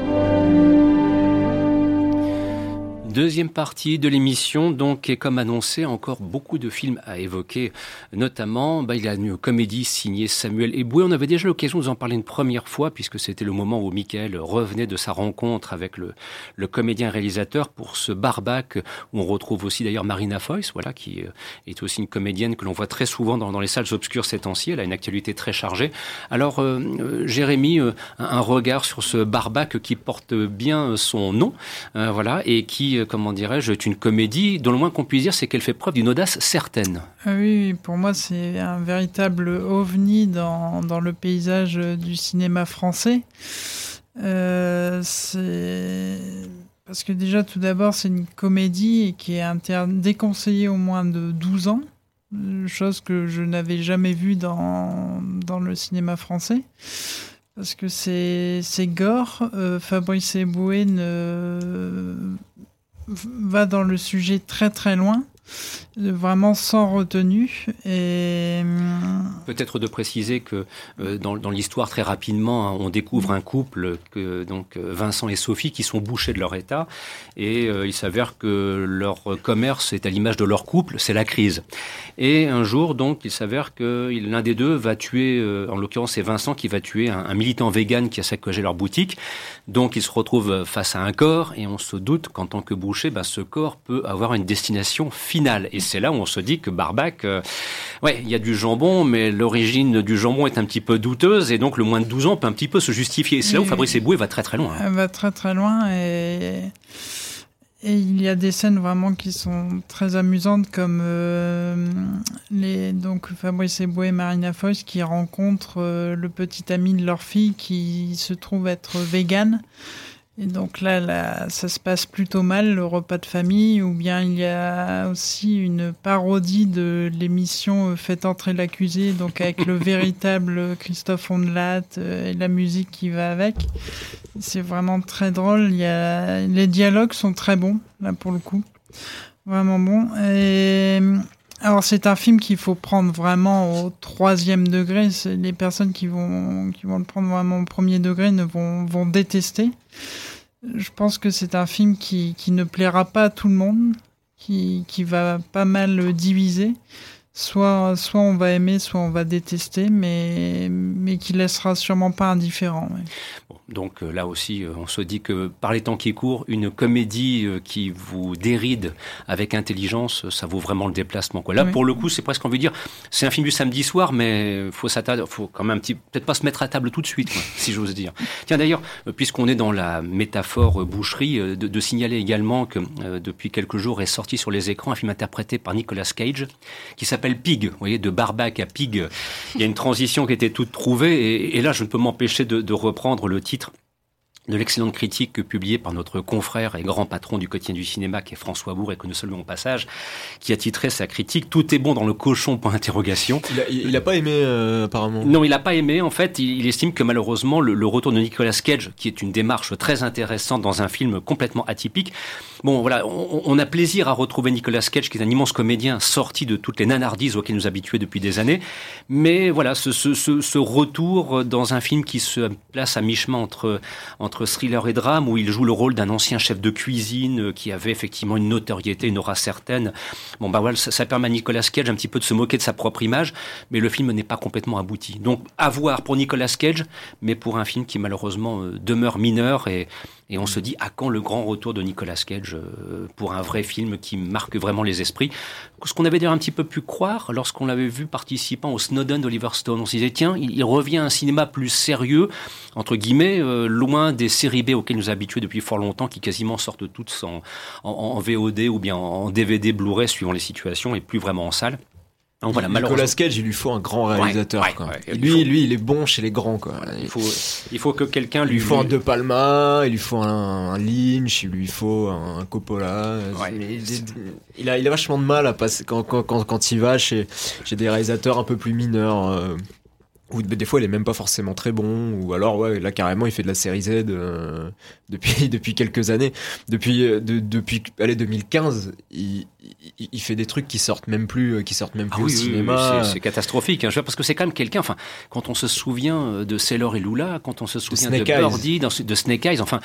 Speaker 1: Deuxième partie de l'émission, donc, et comme annoncé, encore beaucoup de films à évoquer. Notamment, bah, il y a une comédie signée Samuel Eboué. On avait déjà l'occasion de vous en parler une première fois, puisque c'était le moment où Michael revenait de sa rencontre avec le, comédien-réalisateur pour ce barbac, où on retrouve aussi d'ailleurs Marina Foïs, voilà, qui euh, est aussi une comédienne que l'on voit très souvent dans, les salles obscures ces temps-ci. Elle a une actualité très chargée. Alors, euh, euh Jérémy, un, regard sur ce barbac qui porte bien son nom, voilà, et qui euh, comment dirais-je, est une comédie dont le moins qu'on puisse dire, c'est qu'elle fait preuve d'une audace certaine.
Speaker 5: Ah oui, pour moi, c'est un véritable ovni dans, le paysage du cinéma français. Euh, parce que déjà, tout d'abord, c'est une comédie qui est inter... déconseillée au moins de 12 ans, chose que je n'avais jamais vue dans, dans le cinéma français. Parce que c'est gore. Euh, Fabrice Eboué ne va dans le sujet très très loin vraiment sans retenue. Et...
Speaker 1: Peut-être de préciser que euh, dans, dans l'histoire, très rapidement, hein, on découvre un couple, que, donc euh, Vincent et Sophie, qui sont bouchés de leur état, et euh, il s'avère que leur commerce est à l'image de leur couple, c'est la crise. Et un jour, donc, il s'avère que l'un des deux va tuer, euh, en l'occurrence c'est Vincent qui va tuer un, un, militant vegan qui a saccagé leur boutique. Donc il se retrouve face à un corps, et on se doute qu'en tant que boucher, bah, ce corps peut avoir une destination finale. Et c'est là où on se dit que Barbac, euh, ouais, il y a du jambon, mais l'origine du jambon est un petit peu douteuse, et donc le moins de 12 ans peut un petit peu se justifier. C'est là où Fabrice Eboué va très très loin.
Speaker 5: Elle va très très loin, et... Et il y a des scènes vraiment qui sont très amusantes, comme euh, les, donc Fabrice Eboué et Marina Foïs qui rencontrent euh, le petit ami de leur fille qui se trouve être vegan. Et donc là, là, ça se passe plutôt mal, le repas de famille, ou bien il y a aussi une parodie de l'émission Faites entrer l'accusé, donc avec le (laughs) véritable Christophe Ondelat et la musique qui va avec. C'est vraiment très drôle. Il y a... Les dialogues sont très bons, là pour le coup. Vraiment bon. Et... Alors c'est un film qu'il faut prendre vraiment au troisième degré. Les personnes qui vont, qui vont le prendre vraiment au premier degré ne vont, vont détester. Je pense que c'est un film qui, ne plaira pas à tout le monde, qui, qui va pas mal diviser. Soit, soit on va aimer, soit on va détester, mais, mais qui laissera sûrement pas indifférent. Ouais.
Speaker 1: Bon, donc euh, là aussi, euh, on se dit que par les temps qui courent, une comédie euh, qui vous déride avec intelligence, ça vaut vraiment le déplacement. Quoi. Là, oui. pour le coup, c'est presque envie de dire, c'est un film du samedi soir, mais faut faut quand même un petit, peut-être pas se mettre à table tout de suite, quoi, (laughs) si j'ose dire. Tiens, d'ailleurs, puisqu'on est dans la métaphore boucherie, de, de signaler également que euh, depuis quelques jours est sorti sur les écrans un film interprété par Nicolas Cage qui s'appelle Pig. Vous de Barbac à Pig, il y a une transition qui était toute trouvée. Et, là, je ne peux m'empêcher de reprendre le titre de l'excellente critique publiée par notre confrère et grand patron du quotidien du cinéma, qui est François Bourg, et que nous saluons au passage, qui a titré sa critique Tout est bon dans le cochon, point d'interrogation.
Speaker 4: Il a, il a, pas aimé, euh, apparemment.
Speaker 1: Non, il a pas aimé. En fait, il, il estime que malheureusement, le, le, retour de Nicolas Cage, qui est une démarche très intéressante dans un film complètement atypique, bon, voilà, on, on a plaisir à retrouver Nicolas Cage, qui est un immense comédien sorti de toutes les nanardises auxquelles nous habitués depuis des années. Mais voilà, ce, ce, ce, ce retour dans un film qui se place à mi-chemin entre, entre thriller et drame où il joue le rôle d'un ancien chef de cuisine qui avait effectivement une notoriété, une aura certaine. Bon bah voilà, ça, ça, permet à Nicolas Cage un petit peu de se moquer de sa propre image, mais le film n'est pas complètement abouti. Donc à voir pour Nicolas Cage, mais pour un film qui malheureusement euh, demeure mineur et, et on se dit à quand le grand retour de Nicolas Cage euh, pour un vrai film qui marque vraiment les esprits? Ce qu'on avait d'ailleurs un petit peu pu croire lorsqu'on l'avait vu participant au Snowden d'Oliver Stone. On se disait tiens, il, revient à un cinéma plus sérieux entre guillemets, euh, loin des séries B auxquelles nous habitués depuis fort longtemps, qui quasiment sortent toutes en VOD ou bien en DVD, Blu-ray suivant les situations et plus vraiment en salle.
Speaker 4: Donc voilà, Nicolas Cage, il lui faut un grand réalisateur.
Speaker 1: Ouais,
Speaker 4: quoi.
Speaker 1: Ouais,
Speaker 4: lui, faut... lui, il est bon chez les grands. Quoi.
Speaker 1: Il faut, il faut que quelqu'un lui.
Speaker 4: Il lui faut un De Palma, il lui faut un, un Lynch, il lui faut un Coppola. Il, il, a, il a vachement de mal à passer quand, quand, quand, quand il va chez, chez des réalisateurs un peu plus mineurs. Euh ou des fois il est même pas forcément très bon ou alors ouais là carrément il fait de la série Z euh, depuis (laughs) depuis quelques années depuis euh, de, depuis allez 2015 il, il, il, fait des trucs qui sortent même plus euh, qui sortent même
Speaker 1: Ah
Speaker 4: plus
Speaker 1: oui,
Speaker 4: au
Speaker 1: oui,
Speaker 4: cinéma
Speaker 1: c'est- catastrophique. Hein, je dire, parce que c'est quand même quelqu'un. Enfin, quand on se souvient de Sailor et Lula, quand on se souvient de,
Speaker 4: Snake Eyes.
Speaker 1: Birdie, de Snake Eyes, enfin,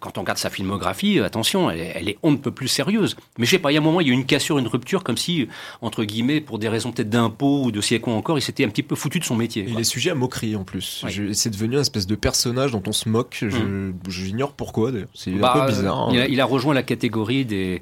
Speaker 1: quand on regarde sa filmographie, euh, attention, elle, est- elle est on ne peut plus sérieuse. Mais je sais pas, il y a un moment, il y a eu une cassure, une rupture, comme si, euh, entre guillemets, pour des raisons peut-être d'impôts ou de siècle encore, il s'était un petit peu foutu de son métier.
Speaker 4: Sujet à moquerie en plus c'est devenu une espèce de personnage dont on se moque je j'ignore pourquoi d'ailleurs c'est
Speaker 1: Bah,
Speaker 4: un peu bizarre hein.
Speaker 1: il, a, il a rejoint la catégorie des.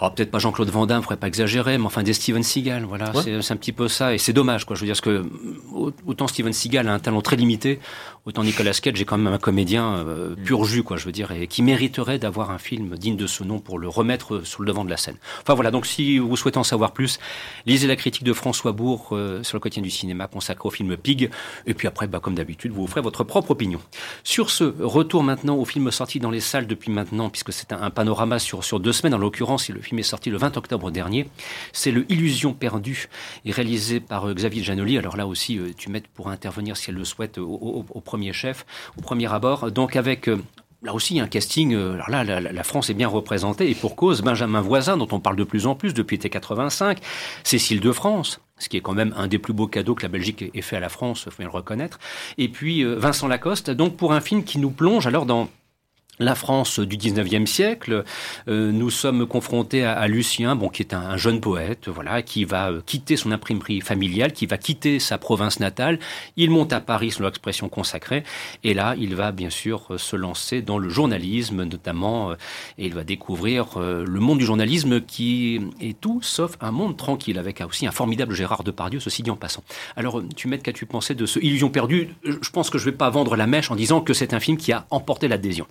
Speaker 1: Alors peut-être pas Jean-Claude Van Damme, faudrait pas exagérer, mais enfin des Steven Seagal, voilà,
Speaker 4: Ouais.
Speaker 1: c'est un petit peu ça, et c'est dommage, quoi. Je veux dire, parce que au- autant Steven Seagal a un talent très limité, autant Nicolas Cage est quand même un comédien euh, pur jus, quoi, je veux dire, et qui mériterait d'avoir un film digne de ce nom pour le remettre sur le devant de la scène. Enfin voilà, donc si vous souhaitez en savoir plus, lisez la critique de François Bourg euh, sur le quotidien du cinéma consacré au film Pig, et puis après, bah, comme d'habitude, vous ferez votre propre opinion. Sur ce, retour maintenant au film sorti dans les salles depuis maintenant, puisque c'est un, panorama sur, sur deux semaines, en l'occurrence, et le film est sorti le 20 octobre dernier. C'est le Illusion perdue, réalisé par euh, Xavier Janoli. Alors là aussi, euh, tu m'aides pour intervenir si elle le souhaite au premier chef, au premier abord. Donc avec... euh, Là aussi, un casting. euh, Alors là, la, France est bien représentée et pour cause. Benjamin Voisin, dont on parle de plus en plus depuis été 85, Cécile de France, ce qui est quand même un des plus beaux cadeaux que la Belgique ait fait à la France, faut bien le reconnaître. Et puis euh, Vincent Lacoste. Donc pour un film qui nous plonge alors dans la France du 19e siècle, euh, nous sommes confrontés à, à Lucien, bon, qui est un, un jeune poète, voilà, qui va euh, quitter son imprimerie familiale, qui va quitter sa province natale. Il monte à Paris, selon l'expression consacrée, et là, il va bien sûr euh, se lancer dans le journalisme, notamment, euh, et il va découvrir euh, le monde du journalisme qui est tout sauf un monde tranquille, avec aussi un formidable Gérard Depardieu, ceci dit en passant. Alors, tu m'aides, qu'as-tu pensé de ce Illusion perdue? Je pense que je ne vais pas vendre la mèche en disant que c'est un film qui a emporté l'adhésion.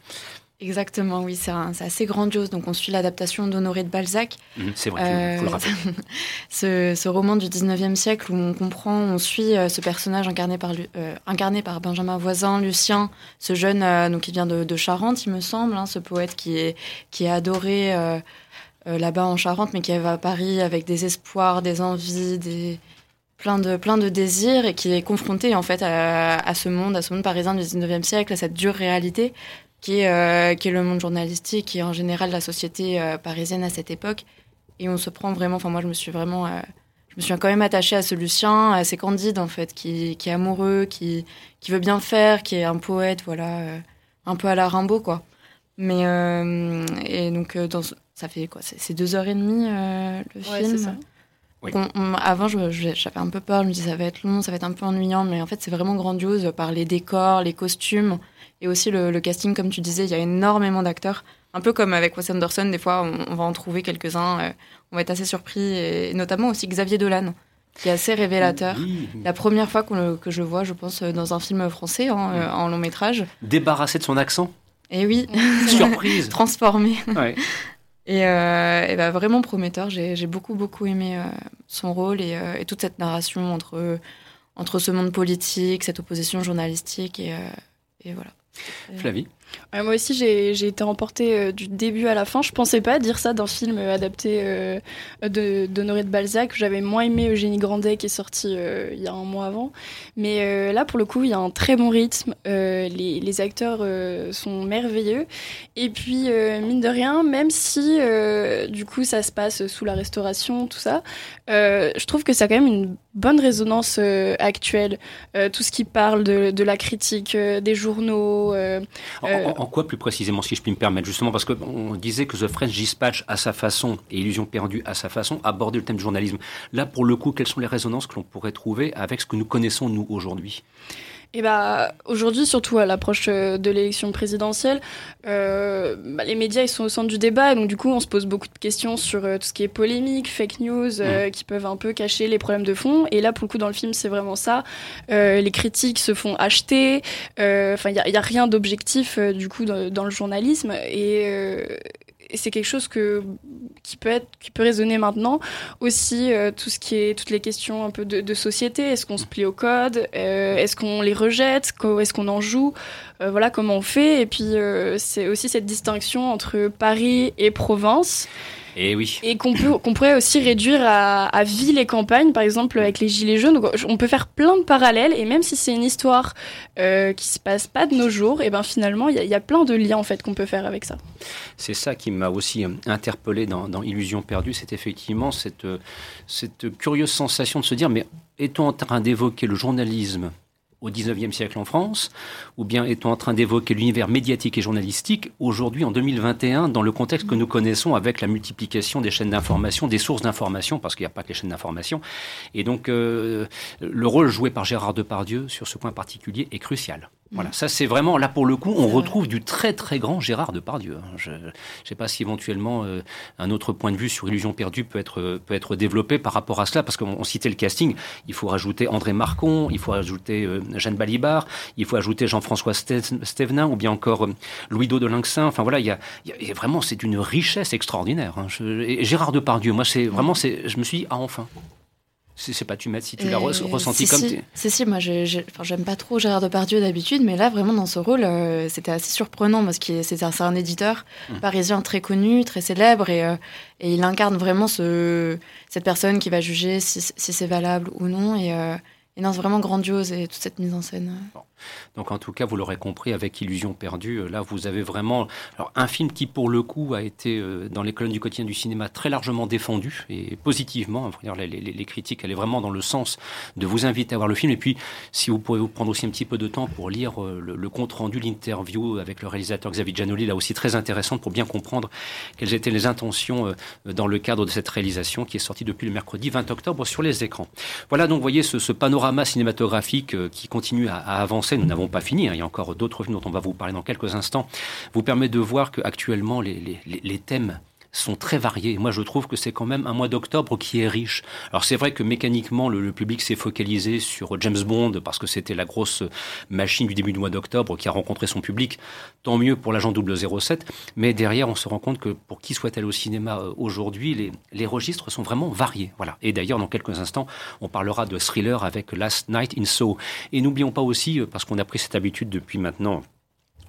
Speaker 7: Exactement, oui, c'est assez grandiose. Donc on suit l'adaptation d'Honoré de Balzac,
Speaker 1: Mhm, C'est vrai, faut le
Speaker 7: Euh,
Speaker 1: rappeler. (laughs)
Speaker 7: ce, ce roman du 19e siècle où on comprend, on suit euh, ce personnage incarné par, Lu- euh, incarné par Benjamin Voisin, Lucien, ce jeune euh, donc qui vient de, de Charente, il me semble, hein, ce poète qui est, qui est adoré là-bas en Charente, mais qui va à Paris avec des espoirs, des envies, des plein de, plein de désirs et qui est confronté en fait à, à ce monde, à ce monde parisien du 19e siècle, à cette dure réalité qui est, euh, qui est le monde journalistique et en général la société euh, parisienne à cette époque. Et on se prend vraiment, enfin moi je me suis vraiment, euh, je me suis quand même attachée à ce Lucien, assez candide en fait, qui, qui est amoureux, qui, qui veut bien faire, qui est un poète, voilà, euh, un peu à la Rimbaud quoi. Mais euh, et donc euh, dans, ce- ça fait quoi C'est deux heures et demie euh, le
Speaker 6: Ouais,
Speaker 7: film.
Speaker 6: c'est ça.
Speaker 1: Oui.
Speaker 7: On- on- avant, j'avais un peu peur, je me disais ça va être long, ça va être un peu ennuyant, mais en fait c'est vraiment grandiose par les décors, les costumes et aussi le, le casting, comme tu disais, il y a énormément d'acteurs. Un peu comme avec Wes Anderson, des fois on, on va en trouver quelques-uns, euh, on va être assez surpris, et notamment aussi Xavier Dolan, qui est assez révélateur.
Speaker 1: Oui.
Speaker 7: La première fois le- que je le vois, je pense, euh, dans un film français, hein, euh, en long métrage.
Speaker 1: Débarrassé de son accent
Speaker 7: Et oui,
Speaker 1: Surprise
Speaker 7: transformé.
Speaker 1: Ouais. (laughs)
Speaker 7: Et, euh, et bah, vraiment prometteur. J'ai beaucoup, beaucoup aimé euh, son rôle et, euh, et toute cette narration entre, entre ce monde politique, cette opposition journalistique et, euh, et voilà.
Speaker 1: Flavie
Speaker 6: Ouais, moi aussi, j'ai été emportée euh, du début à la fin. Je pensais pas dire ça d'un film euh, adapté euh, d'Honoré de, Balzac. J'avais moins aimé Eugénie Grandet qui est sorti euh, il y a un mois avant. Mais euh, là, pour le coup, il y a un très bon rythme. Euh, les, les acteurs euh, sont merveilleux. Et puis, euh, mine de rien, même si euh, du coup ça se passe sous la restauration, tout ça, euh, je trouve que ça a quand même une bonne résonance euh, actuelle. Euh, tout ce qui parle de, de la critique euh, des journaux.
Speaker 1: en, en- en quoi plus précisément, si je puis me permettre Justement parce qu'on disait que The French Dispatch, à sa façon, et Illusion perdue, à sa façon, abordait le thème du journalisme. Là, pour le coup, quelles sont les résonances que l'on pourrait trouver avec ce que nous connaissons, nous, aujourd'hui?
Speaker 6: Et bah aujourd'hui, surtout à l'approche euh, de l'élection présidentielle, euh, bah, les médias ils sont au centre du débat, et donc du coup on se pose beaucoup de questions sur euh, tout ce qui est polémique, fake news, euh, qui peuvent un peu cacher les problèmes de fond. Et là pour le coup dans le film c'est vraiment ça. Les critiques se font acheter. Enfin il y a, rien d'objectif du coup dans, dans le journalisme et c'est quelque chose que qui peut être qui peut résonner maintenant. Aussi euh, tout ce qui est toutes les questions un peu de, société. Est-ce qu'on se plie au code? Euh, est-ce qu'on les rejette? Est-ce qu'on en joue? Euh, voilà comment on fait? Et puis c'est aussi cette distinction entre Paris et Provence
Speaker 1: Et oui.
Speaker 6: Et qu'on peut, qu'on pourrait aussi réduire à, à ville et campagne, par exemple avec les gilets jaunes. Donc, on peut faire plein de parallèles et même si c'est une histoire euh, qui se passe pas de nos jours, et ben finalement il y, a- il y a plein de liens en fait qu'on peut faire avec ça.
Speaker 1: C'est ça qui m'a aussi euh, interpellé dans, dans Illusion perdue, c'est effectivement cette, euh, cette curieuse sensation de se dire, mais est-on en train d'évoquer le journalisme au 19e siècle en France, ou bien est-on en train d'évoquer l'univers médiatique et journalistique aujourd'hui en 2021 dans le contexte que nous connaissons avec la multiplication des chaînes d'information, des sources d'information, parce qu'il n'y a pas que les chaînes d'information. Et donc euh, le rôle joué par Gérard Depardieu sur ce point particulier est crucial. Voilà, ça c'est vraiment là pour le coup, on
Speaker 7: vrai.
Speaker 1: retrouve du très très grand Gérard Depardieu. hein. Je ne sais pas si éventuellement euh, un autre point de vue sur Illusion perdue peut être euh, peut être développé par rapport à cela, parce qu'on on citait le casting. Il faut rajouter André Marcon, il faut rajouter euh, Jeanne Balibar, il faut ajouter Jean-François Stévenin ou bien encore euh, Louis-Do de. Enfin voilà, il y a, y a- et vraiment c'est une richesse extraordinaire. hein. Je- et Gérard Depardieu, moi c'est vraiment c'est, je me suis dit ah enfin. C'est c'est pas tu m'aides si tu l'as re- ressenti
Speaker 7: si,
Speaker 1: comme
Speaker 7: si, si, si, moi, je- je- enfin, j'aime pas trop Gérard Depardieu d'habitude, mais là, vraiment, dans ce rôle, euh, c'était assez surprenant parce qu'il est- c'est un, un éditeur
Speaker 1: Mm.
Speaker 7: parisien très connu, très célèbre, et, euh, et il incarne vraiment ce, cette personne qui va juger si, si c'est valable ou non. Et, euh, et non, c'est vraiment grandiose, et toute cette mise en scène.
Speaker 1: Donc en tout cas, vous l'aurez compris, avec Illusion perdue, euh, là vous avez vraiment un film qui pour le coup a été euh, dans les colonnes du quotidien du cinéma très largement défendu et positivement. Enfin, les, les- les critiques allaient vraiment dans le sens de vous inviter à voir le film. Et puis si vous pouvez vous prendre aussi un petit peu de temps pour lire euh, le, le compte rendu, l'interview avec le réalisateur Xavier Giannoli, là aussi très intéressante pour bien comprendre quelles étaient les intentions dans le cadre de cette réalisation qui est sortie depuis le mercredi 20 octobre sur les écrans. Voilà donc, vous voyez, ce, panorama cinématographique qui continue à avancer. Nous n'avons pas fini. hein. Il y a encore d'autres films dont on va vous parler dans quelques instants. Vous permet de voir qu'actuellement, les, les- les thèmes sont très variés. Moi, je trouve que c'est quand même un mois d'octobre qui est riche. Alors, c'est vrai que mécaniquement, le, le public s'est focalisé sur James Bond parce que c'était la grosse machine du début du mois d'octobre qui a rencontré son public. Tant mieux pour l'agent 007. Mais derrière, on se rend compte que pour qui souhaite aller au cinéma euh, aujourd'hui, les, les registres sont vraiment variés. Voilà. Et d'ailleurs, dans quelques instants, on parlera de thriller avec Last Night in Soho. Et n'oublions pas aussi, euh, parce qu'on a pris cette habitude depuis maintenant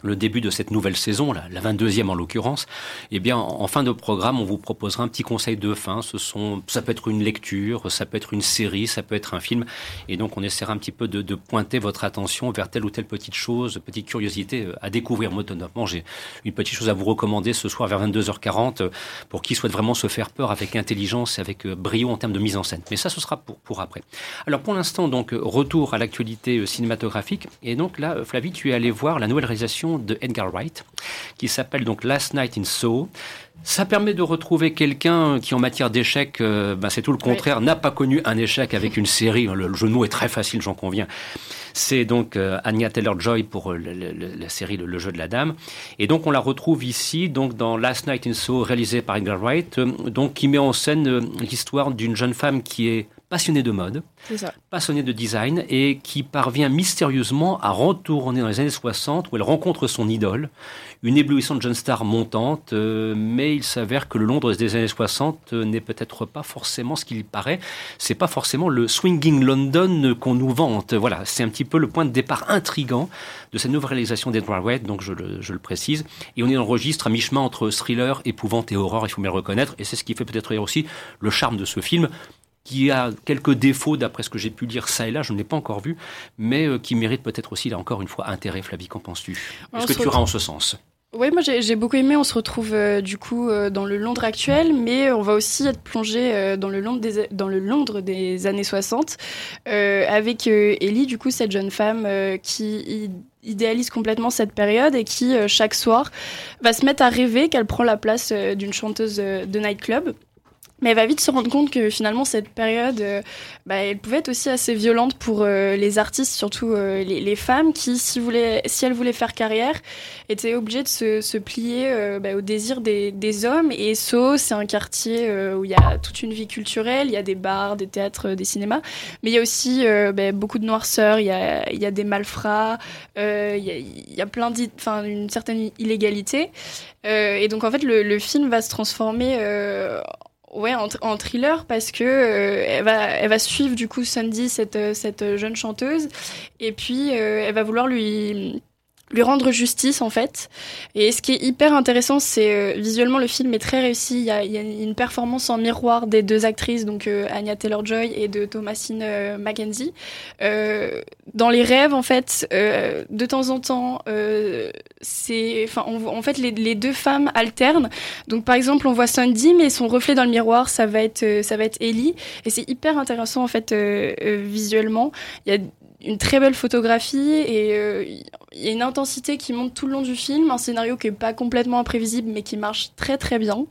Speaker 1: le début de cette nouvelle saison, la, la 22e en l'occurrence, eh bien, en, fin de programme, on vous proposera un petit conseil de fin. Ce sont, ça peut être une lecture, ça peut être une série, ça peut être un film. Et donc, on essaiera un petit peu de, pointer votre attention vers telle ou telle petite chose, petite curiosité euh, à découvrir. Moi, notamment, j'ai une petite chose à vous recommander ce soir vers 22h40 euh, pour qui souhaite vraiment se faire peur avec intelligence et avec euh, brio en termes de mise en scène. Mais ça, ce sera pour, pour après. Alors, pour l'instant, donc, retour à l'actualité cinématographique. Et donc, là, Flavie, tu es allé voir la nouvelle réalisation de Edgar Wright, qui s'appelle donc Last Night in Soho. Ça permet de retrouver quelqu'un qui, en matière d'échecs, euh, ben, c'est tout le contraire, n'a pas connu un échec avec une série. Le, le jeu de mots est très facile, j'en conviens. C'est donc euh, Anya Taylor-Joy pour euh, le- le- la série le, le jeu de la dame. Et donc on la retrouve ici, donc dans Last Night in Soho, réalisé par Edgar Wright, euh, donc qui met en scène l'histoire d'une jeune femme qui est passionnée de mode, passionnée de design et qui parvient mystérieusement à retourner dans les années 60 où elle rencontre son idole, une éblouissante jeune star montante, euh, mais il s'avère que le Londres des années 60 euh, n'est peut-être pas forcément ce qu'il paraît. C'est pas forcément le swinging London qu'on nous vante. Voilà, c'est un petit peu le point de départ intrigant de cette nouvelle réalisation d'Edward Wright, donc je le, je le précise. Et on est dans le registre à mi-chemin entre thriller, épouvante et horreur, il faut bien le reconnaître. Et c'est ce qui fait peut-être aussi le charme de ce film qui a quelques défauts d'après ce que j'ai pu lire ça et là, je ne l'ai pas encore vu, mais euh, qui mérite peut-être aussi, là encore une fois, intérêt. Flavie, qu'en penses-tu? Est-ce que tu
Speaker 6: retrouve-
Speaker 1: en ce sens?
Speaker 6: Oui, moi j'ai beaucoup aimé. On se retrouve euh, du coup euh, dans le Londres actuel, mais on va aussi être plongé euh, dans, le Londres des, dans le Londres des années 60 euh, avec Ellie, du coup, cette jeune femme qui idéalise complètement cette période et qui, chaque soir, va se mettre à rêver qu'elle prend la place d'une chanteuse de nightclub. Mais elle va vite se rendre compte que finalement cette période, euh, bah, elle pouvait être aussi assez violente pour euh, les artistes, surtout euh, les, femmes qui, si, voulaient, si elles voulaient faire carrière, étaient obligées de se, plier bah, au désir des, hommes. Et Sceaux, c'est un quartier où il y a toute une vie culturelle, il y a des bars, des théâtres, des cinémas, mais il y a aussi bah, beaucoup de noirceur, il y a, des malfrats, il y, a, y plein enfin une certaine illégalité. Et donc en fait le, le film va se transformer ouais en, en thriller parce que euh, elle va elle va suivre du coup Sandy cette euh, cette jeune chanteuse. Et puis euh, elle va vouloir lui lui rendre justice en fait. Et ce qui est hyper intéressant, c'est euh, visuellement le film est très réussi. Il y, a, y, a, une performance en miroir des deux actrices, donc euh, Anya Taylor-Joy et de Thomasine euh. Euh, dans les rêves, en fait, euh, de temps en temps, c'est, enfin, en fait, les, les, deux femmes alternent. Donc, par exemple, on voit Sandy, mais son reflet dans le miroir, ça va être, ça va être Ellie. Et c'est hyper intéressant en fait visuellement. Il y a une très belle photographie et euh, il y a une intensité qui monte tout le long du film, un scénario qui est pas complètement imprévisible mais qui marche très très bien.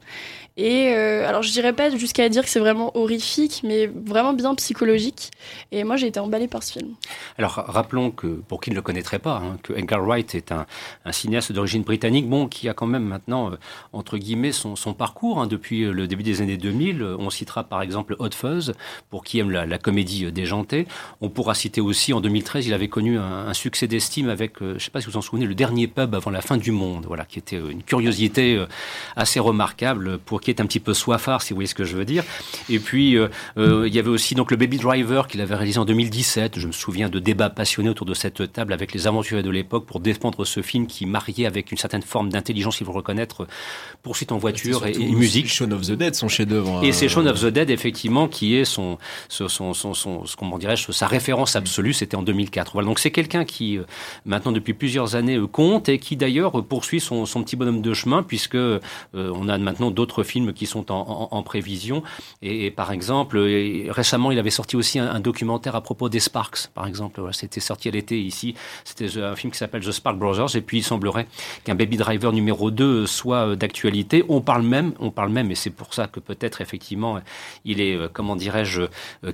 Speaker 6: Et euh, alors je dirais pas jusqu'à dire que c'est vraiment horrifique, mais vraiment bien psychologique. Et moi j'ai été emballée par ce film.
Speaker 1: Alors rappelons que pour qui ne le connaîtrait pas, hein, que Edgar Wright est un, cinéaste d'origine britannique, bon qui a quand même maintenant euh, entre guillemets son, parcours hein, depuis euh, le début des années 2000. On citera par exemple Hot Fuzz pour qui aime la, comédie déjantée. On pourra citer aussi en 2013 il avait connu un, succès d'estime avec, je sais pas si vous en souvenez, le dernier pub avant la fin du monde, voilà qui était une curiosité assez remarquable pour qui est un petit peu soifard, si vous voyez ce que je veux dire. Et puis, euh, euh, il y avait aussi donc le Baby Driver qu'il avait réalisé en 2017. Je me souviens de débats passionnés autour de cette table avec les aventuriers de l'époque pour défendre ce film qui mariait avec une certaine forme d'intelligence, il faut reconnaître, poursuite en voiture et, et, musique.
Speaker 4: Shaun of the Dead, son chef-d'œuvre.
Speaker 1: Et c'est Shaun of the Dead, effectivement, qui est son, son, son, son, son comment dirais-je, sa référence absolue. C'était en 2004. Voilà. Donc c'est quelqu'un qui, euh, maintenant depuis plusieurs années, compte et qui d'ailleurs poursuit son, son petit bonhomme de chemin puisque euh, on a maintenant d'autres films films qui sont en, en, en prévision. Et, et, par exemple, et récemment, il avait sorti aussi un, un, documentaire à propos des Sparks, par exemple. C'était sorti à l'été ici. C'était un film qui s'appelle The Spark Brothers. Et puis, il semblerait qu'un Baby Driver numéro 2 soit d'actualité. On parle même, on parle même, et c'est pour ça que peut-être effectivement, il est, comment dirais-je,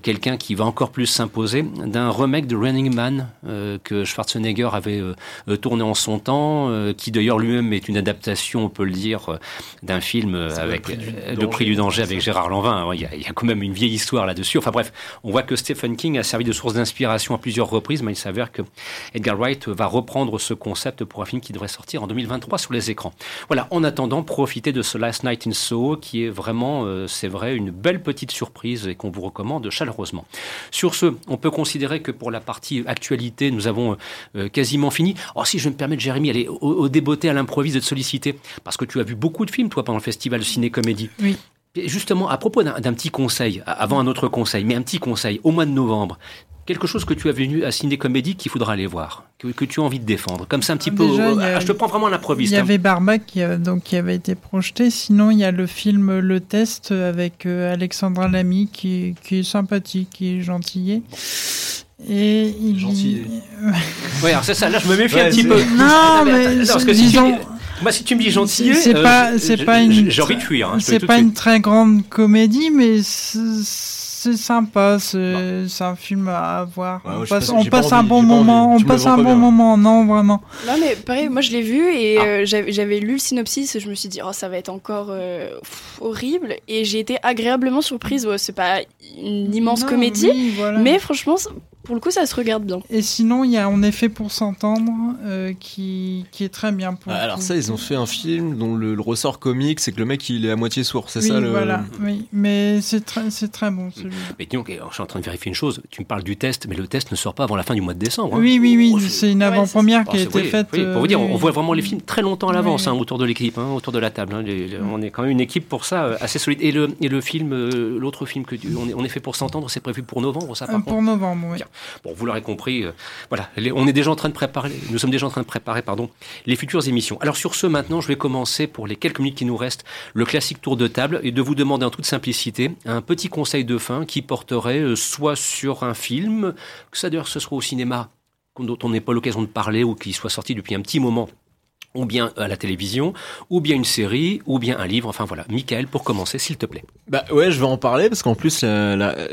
Speaker 1: quelqu'un qui va encore plus s'imposer d'un remake de Running Man euh, que Schwarzenegger avait euh, tourné en son temps, euh, qui d'ailleurs lui-même est une adaptation, on peut le dire, d'un film avec le prix du danger avec Gérard Lanvin. Il y, a, il y, a, quand même une vieille histoire là-dessus. Enfin bref, on voit que Stephen King a servi de source d'inspiration à plusieurs reprises, mais il s'avère que Edgar Wright va reprendre ce concept pour un film qui devrait sortir en 2023 sur les écrans. Voilà, en attendant, profitez de ce Last Night in Soho qui est vraiment, euh, c'est vrai, une belle petite surprise et qu'on vous recommande chaleureusement. Sur ce, on peut considérer que pour la partie actualité, nous avons euh, quasiment fini. Oh, si je me permets, Jérémy, aller au, au débeauté à l'improviste de te solliciter, parce que tu as vu beaucoup de films, toi, pendant le festival ciné-comédie.
Speaker 5: Oui.
Speaker 1: Justement, à propos d'un petit conseil, avant un autre conseil, mais un petit conseil, au mois de novembre, quelque chose que tu as venu à Ciné Comédie qu'il faudra aller voir, que, que, tu as envie de défendre, comme ça un petit
Speaker 5: Déjà,
Speaker 1: peu.
Speaker 5: A,
Speaker 1: je te prends vraiment l'improviste.
Speaker 5: Il y avait Barbac qui, donc, qui avait été projeté. Sinon, il y a le film Le Test avec euh, Alexandra Lamy qui, qui est sympathique, qui est gentillet. Et il
Speaker 4: gentil.
Speaker 1: oui, alors c'est ça. Là, je me méfie ouais, un petit peu.
Speaker 5: Non, mais, mais parce que
Speaker 1: disons. Si moi, si tu me dis gentil,
Speaker 5: c'est euh, pas, c'est pas une,
Speaker 1: j'ai envie de fuir. Hein,
Speaker 5: c'est pas une très grande comédie, mais c'est sympa. C'est bon. un film à voir. Ouais, on passe, on passe un bon moment. On passe un bon moment. Non, vraiment.
Speaker 6: Non, mais pareil, moi je l'ai vu et ah. euh, j'avais lu le synopsis. Et je me suis dit, oh, ça va être encore euh, pff, horrible. Et j'ai été agréablement surprise. Ouais, c'est pas une immense
Speaker 5: non,
Speaker 6: comédie,
Speaker 5: oui, voilà.
Speaker 6: mais franchement, pour le coup, ça se regarde bien.
Speaker 5: Et sinon, il y a En effet pour s'entendre euh, qui, qui est très bien. Pour
Speaker 4: ah, alors ça, ils ont fait un film dont le, le ressort comique, c'est que le mec, il est à moitié sourd, c'est
Speaker 5: oui,
Speaker 4: ça le...
Speaker 5: voilà, oui. Mais c'est très, c'est très bon celui-là.
Speaker 1: Mais donc, je suis en train de vérifier une chose. Tu me parles du test, mais le test ne sort pas avant la fin du mois de décembre. Hein.
Speaker 5: Oui, oui, oui. Oh, c'est une avant-première ouais, qui a été
Speaker 1: oui,
Speaker 5: faite.
Speaker 1: Oui, pour vous dire, on
Speaker 5: euh,
Speaker 1: voit vraiment les films très longtemps à l'avance hein, autour de l'équipe, hein, autour de la table. Les, les, on est quand même une équipe pour ça euh, assez solide. Et le, et le film, euh, l'autre film que tu, on, est, on est fait pour s'entendre, c'est prévu pour novembre, ça par
Speaker 5: Pour
Speaker 1: contre
Speaker 5: novembre, oui.
Speaker 1: Bien. Bon, vous l'aurez compris, euh, voilà, on est déjà en train de préparer, nous sommes déjà en train de préparer, pardon, les futures émissions. Alors sur ce, maintenant, je vais commencer pour les quelques minutes qui nous restent, le classique tour de table et de vous demander en toute simplicité un petit conseil de fin qui porterait euh, soit sur un film, que ça d'ailleurs ce soit au cinéma, dont on n'ait pas l'occasion de parler ou qui soit sorti depuis un petit moment ou bien à la télévision, ou bien une série, ou bien un livre. Enfin voilà, Michael, pour commencer, s'il te plaît.
Speaker 4: Bah ouais, je vais en parler parce qu'en plus,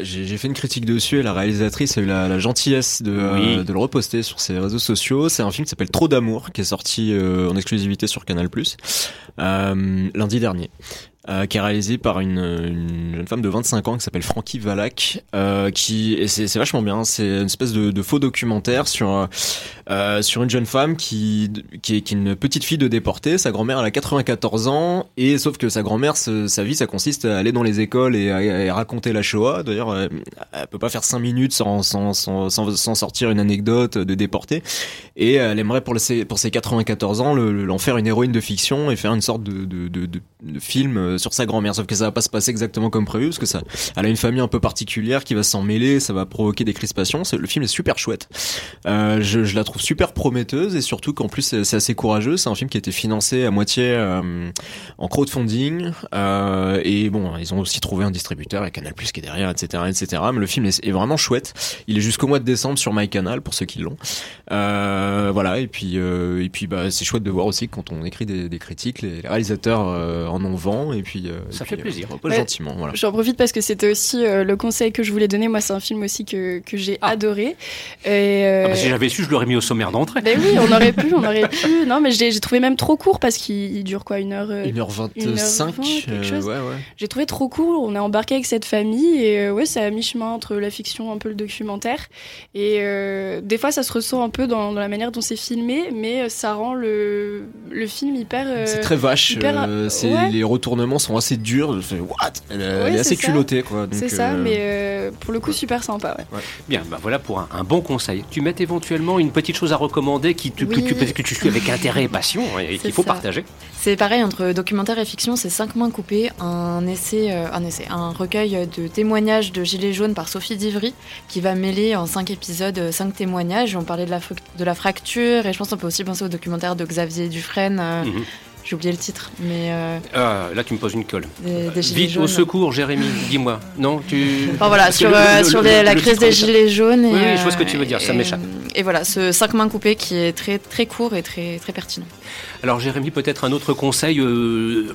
Speaker 4: j'ai fait une critique dessus et la réalisatrice a eu la, la gentillesse de, oui. euh, de le reposter sur ses réseaux sociaux. C'est un film qui s'appelle Trop d'amour, qui est sorti euh, en exclusivité sur Canal+, euh, lundi dernier. Euh, qui est réalisé par une, une, jeune femme de 25 ans qui s'appelle Frankie Valak, euh, qui et c'est vachement bien. C'est une espèce de, faux documentaire sur euh, sur une jeune femme qui qui est, une petite fille de déportée. Sa grand-mère elle a 94 ans et sauf que sa grand-mère sa vie ça consiste à aller dans les écoles et à, raconter la Shoah. D'ailleurs, elle, elle, peut pas faire 5 minutes sans sans, sans sans, sortir une anecdote de déportée et elle aimerait pour ses pour ses 94 ans l'en faire une héroïne de fiction et faire une sorte de, de, de film sur sa grand-mère. Sauf que ça va pas se passer exactement comme prévu parce que ça, elle a une famille un peu particulière qui va s'en mêler, ça va provoquer des crispations. Le film est super chouette. Euh, je, la trouve super prometteuse et surtout qu'en plus c'est assez courageux. C'est un film qui a été financé à moitié euh, en crowdfunding euh, et bon, ils ont aussi trouvé un distributeur et Canal Plus qui est derrière, etc., etc. Mais le film est, vraiment chouette. Il est jusqu'au mois de décembre sur MyCanal pour ceux qui l'ont. Voilà et puis et puis bah c'est chouette de voir aussi quand on écrit des, des critiques, les, réalisateurs en ont vent et puis
Speaker 1: ça fait plaisir.
Speaker 4: gentiment. Voilà.
Speaker 6: J'en profite parce que c'était aussi euh, le conseil que je voulais donner. Moi, c'est un film aussi que, que j'ai ah. adoré.
Speaker 1: Et, euh, ah bah, si j'avais su, je l'aurais mis au sommaire d'entrée.
Speaker 6: Ben oui, on aurait pu, on aurait (laughs) pu. Non, mais j'ai trouvé même trop court parce qu'il dure quoi Une heure
Speaker 4: 1h25
Speaker 6: euh, ouais, ouais. J'ai trouvé trop court. On est embarqué avec cette famille et ouais, c'est à mi-chemin entre la fiction, un peu le documentaire. Et des fois, ça se ressent un peu dans, la manière dont c'est filmé, mais ça rend le, le film hyper.
Speaker 4: c'est très vache. Les retournements sont assez durs. What? Elle, est assez culottée, quoi.
Speaker 6: C'est ça, mais euh, pour le coup, super sympa.
Speaker 1: Bien, bah voilà pour un, bon conseil. Tu mets éventuellement une petite chose à recommander qui que, tu, que tu suis avec intérêt et passion et qu'il faut partager.
Speaker 7: C'est pareil entre documentaire et fiction, c'est cinq mains coupées, un essai, euh, un essai, un recueil de témoignages de Gilets jaunes par Sophie Divry qui va mêler en cinq épisodes euh, cinq témoignages. On parlait de la, de la fracture et je pense qu'on peut aussi penser au documentaire de Xavier Dufresne. Mhm. J'ai oublié le titre, mais. Euh,
Speaker 1: ah, là, tu me poses une colle. Vite, au secours, Jérémy, dis-moi. Non, tu.
Speaker 7: Enfin, voilà, sur, euh, sur la crise des gilets jaunes.
Speaker 1: oui, je vois ce que tu veux dire, ça m'échappe.
Speaker 7: Et voilà, ce 5 mains coupées qui est très, très court et très, très pertinent.
Speaker 1: Alors Jérémy, peut-être un autre conseil, euh,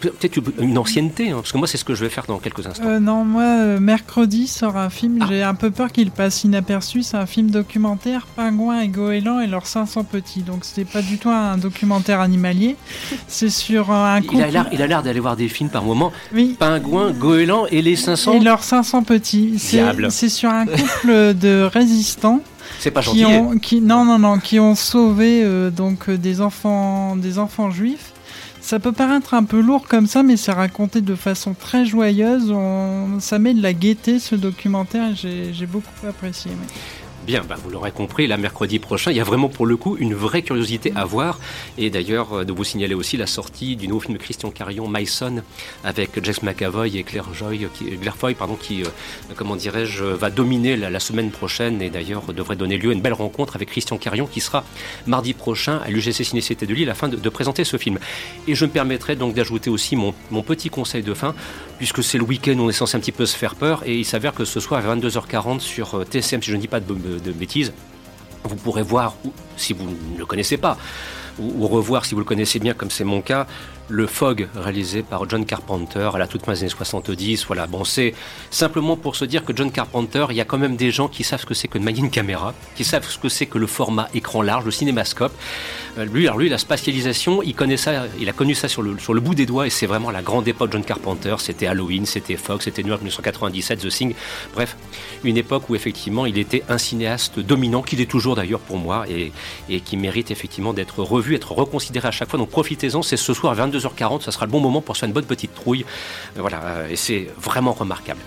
Speaker 1: peut-être une ancienneté, hein, parce que moi c'est ce que je vais faire dans quelques instants.
Speaker 5: Euh, non, moi euh, mercredi sort un film, ah. j'ai un peu peur qu'il passe inaperçu, c'est un film documentaire, Pingouin et Goéland et leurs 500 petits. Donc c'est pas du tout un documentaire animalier, (laughs) c'est sur un couple...
Speaker 1: Il a l'air d'aller voir des films par moment. Oui. Pingouin, Goéland et les 500...
Speaker 5: Et leurs 500 petits. C'est sur un couple de résistants
Speaker 1: c'est pas gentil.
Speaker 5: Qui non, non, non, qui ont sauvé euh, donc euh, des enfants, des enfants juifs. Ça peut paraître un peu lourd comme ça, mais c'est raconté de façon très joyeuse. On, ça met de la gaieté ce documentaire. J'ai beaucoup apprécié.
Speaker 1: Bien, bah, vous l'aurez compris, là, mercredi prochain, il y a vraiment pour le coup une vraie curiosité à voir. Et d'ailleurs, euh, de vous signaler aussi la sortie du nouveau film de Christian Carion, Myson, avec Jess McAvoy et Claire, qui, Claire Foy, pardon, qui, euh, comment dirais-je, va dominer la, semaine prochaine et d'ailleurs devrait donner lieu à une belle rencontre avec Christian Carion qui sera mardi prochain à l'UGC Ciné-Cité de Lille afin de, présenter ce film. Et je me permettrai donc d'ajouter aussi mon, petit conseil de fin, puisque c'est le week-end, on est censé un petit peu se faire peur et il s'avère que ce soir à 22h40 sur euh, TCM, si je ne dis pas de de, bêtises, vous pourrez voir, si vous ne le connaissez pas, ou, revoir si vous le connaissez bien, comme c'est mon cas, le Fog réalisé par John Carpenter à la toute fin des années 70. Voilà, bon, c'est simplement pour se dire que John Carpenter, il y a quand même des gens qui savent ce que c'est que de manier une caméra, qui savent ce que c'est que le format écran large, le cinémascope. Euh, lui, alors lui, la spatialisation, il connaît ça, il a connu ça sur le, sur le bout des doigts et c'est vraiment la grande époque John Carpenter. C'était Halloween, c'était Fog, c'était New York 1997, The Thing. Bref, une époque où effectivement il était un cinéaste dominant, qu'il est toujours d'ailleurs pour moi et, et qui mérite effectivement d'être revu, être reconsidéré à chaque fois. Donc profitez-en, c'est ce soir 22 2h40, ça sera le bon moment pour se faire une bonne petite trouille. Euh, voilà, euh, et c'est vraiment remarquable.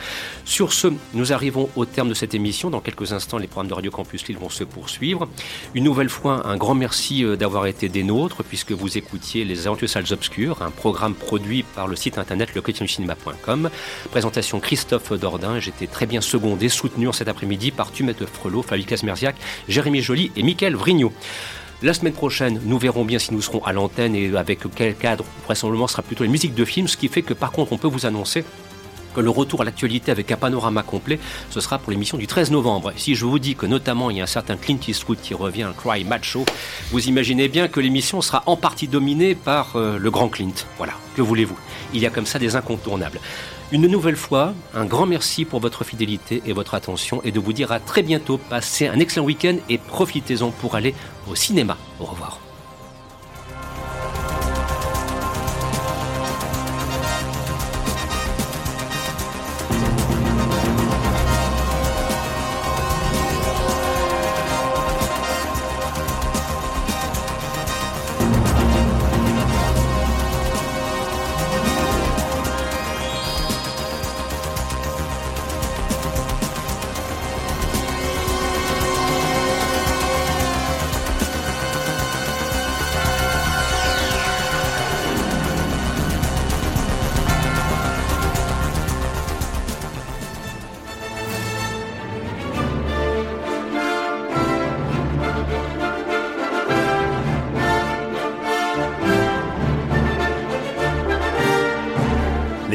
Speaker 1: Sur ce, nous arrivons au terme de cette émission. Dans quelques instants, les programmes de Radio Campus Lille vont se poursuivre. Une nouvelle fois, un grand merci euh, d'avoir été des nôtres, puisque vous écoutiez Les Aventures Salles Obscures, un programme produit par le site internet cinéma.com. Présentation Christophe Dordain. J'étais très bien secondé, soutenu en cet après-midi par Tumette Frelot, Fabien Merziac, Jérémy Joly et Mickaël Vrignot. La semaine prochaine, nous verrons bien si nous serons à l'antenne et avec quel cadre. Vraisemblablement, ce sera plutôt les musiques de films, ce qui fait que par contre, on peut vous annoncer que le retour à l'actualité avec un panorama complet, ce sera pour l'émission du 13 novembre. Si je vous dis que notamment il y a un certain Clint Eastwood qui revient, Cry Macho, vous imaginez bien que l'émission sera en partie dominée par euh, le grand Clint. Voilà, que voulez-vous? Il y a comme ça des incontournables. Une nouvelle fois, un grand merci pour votre fidélité et votre attention et de vous dire à très bientôt. Passez un excellent week-end et profitez-en pour aller au cinéma. Au revoir.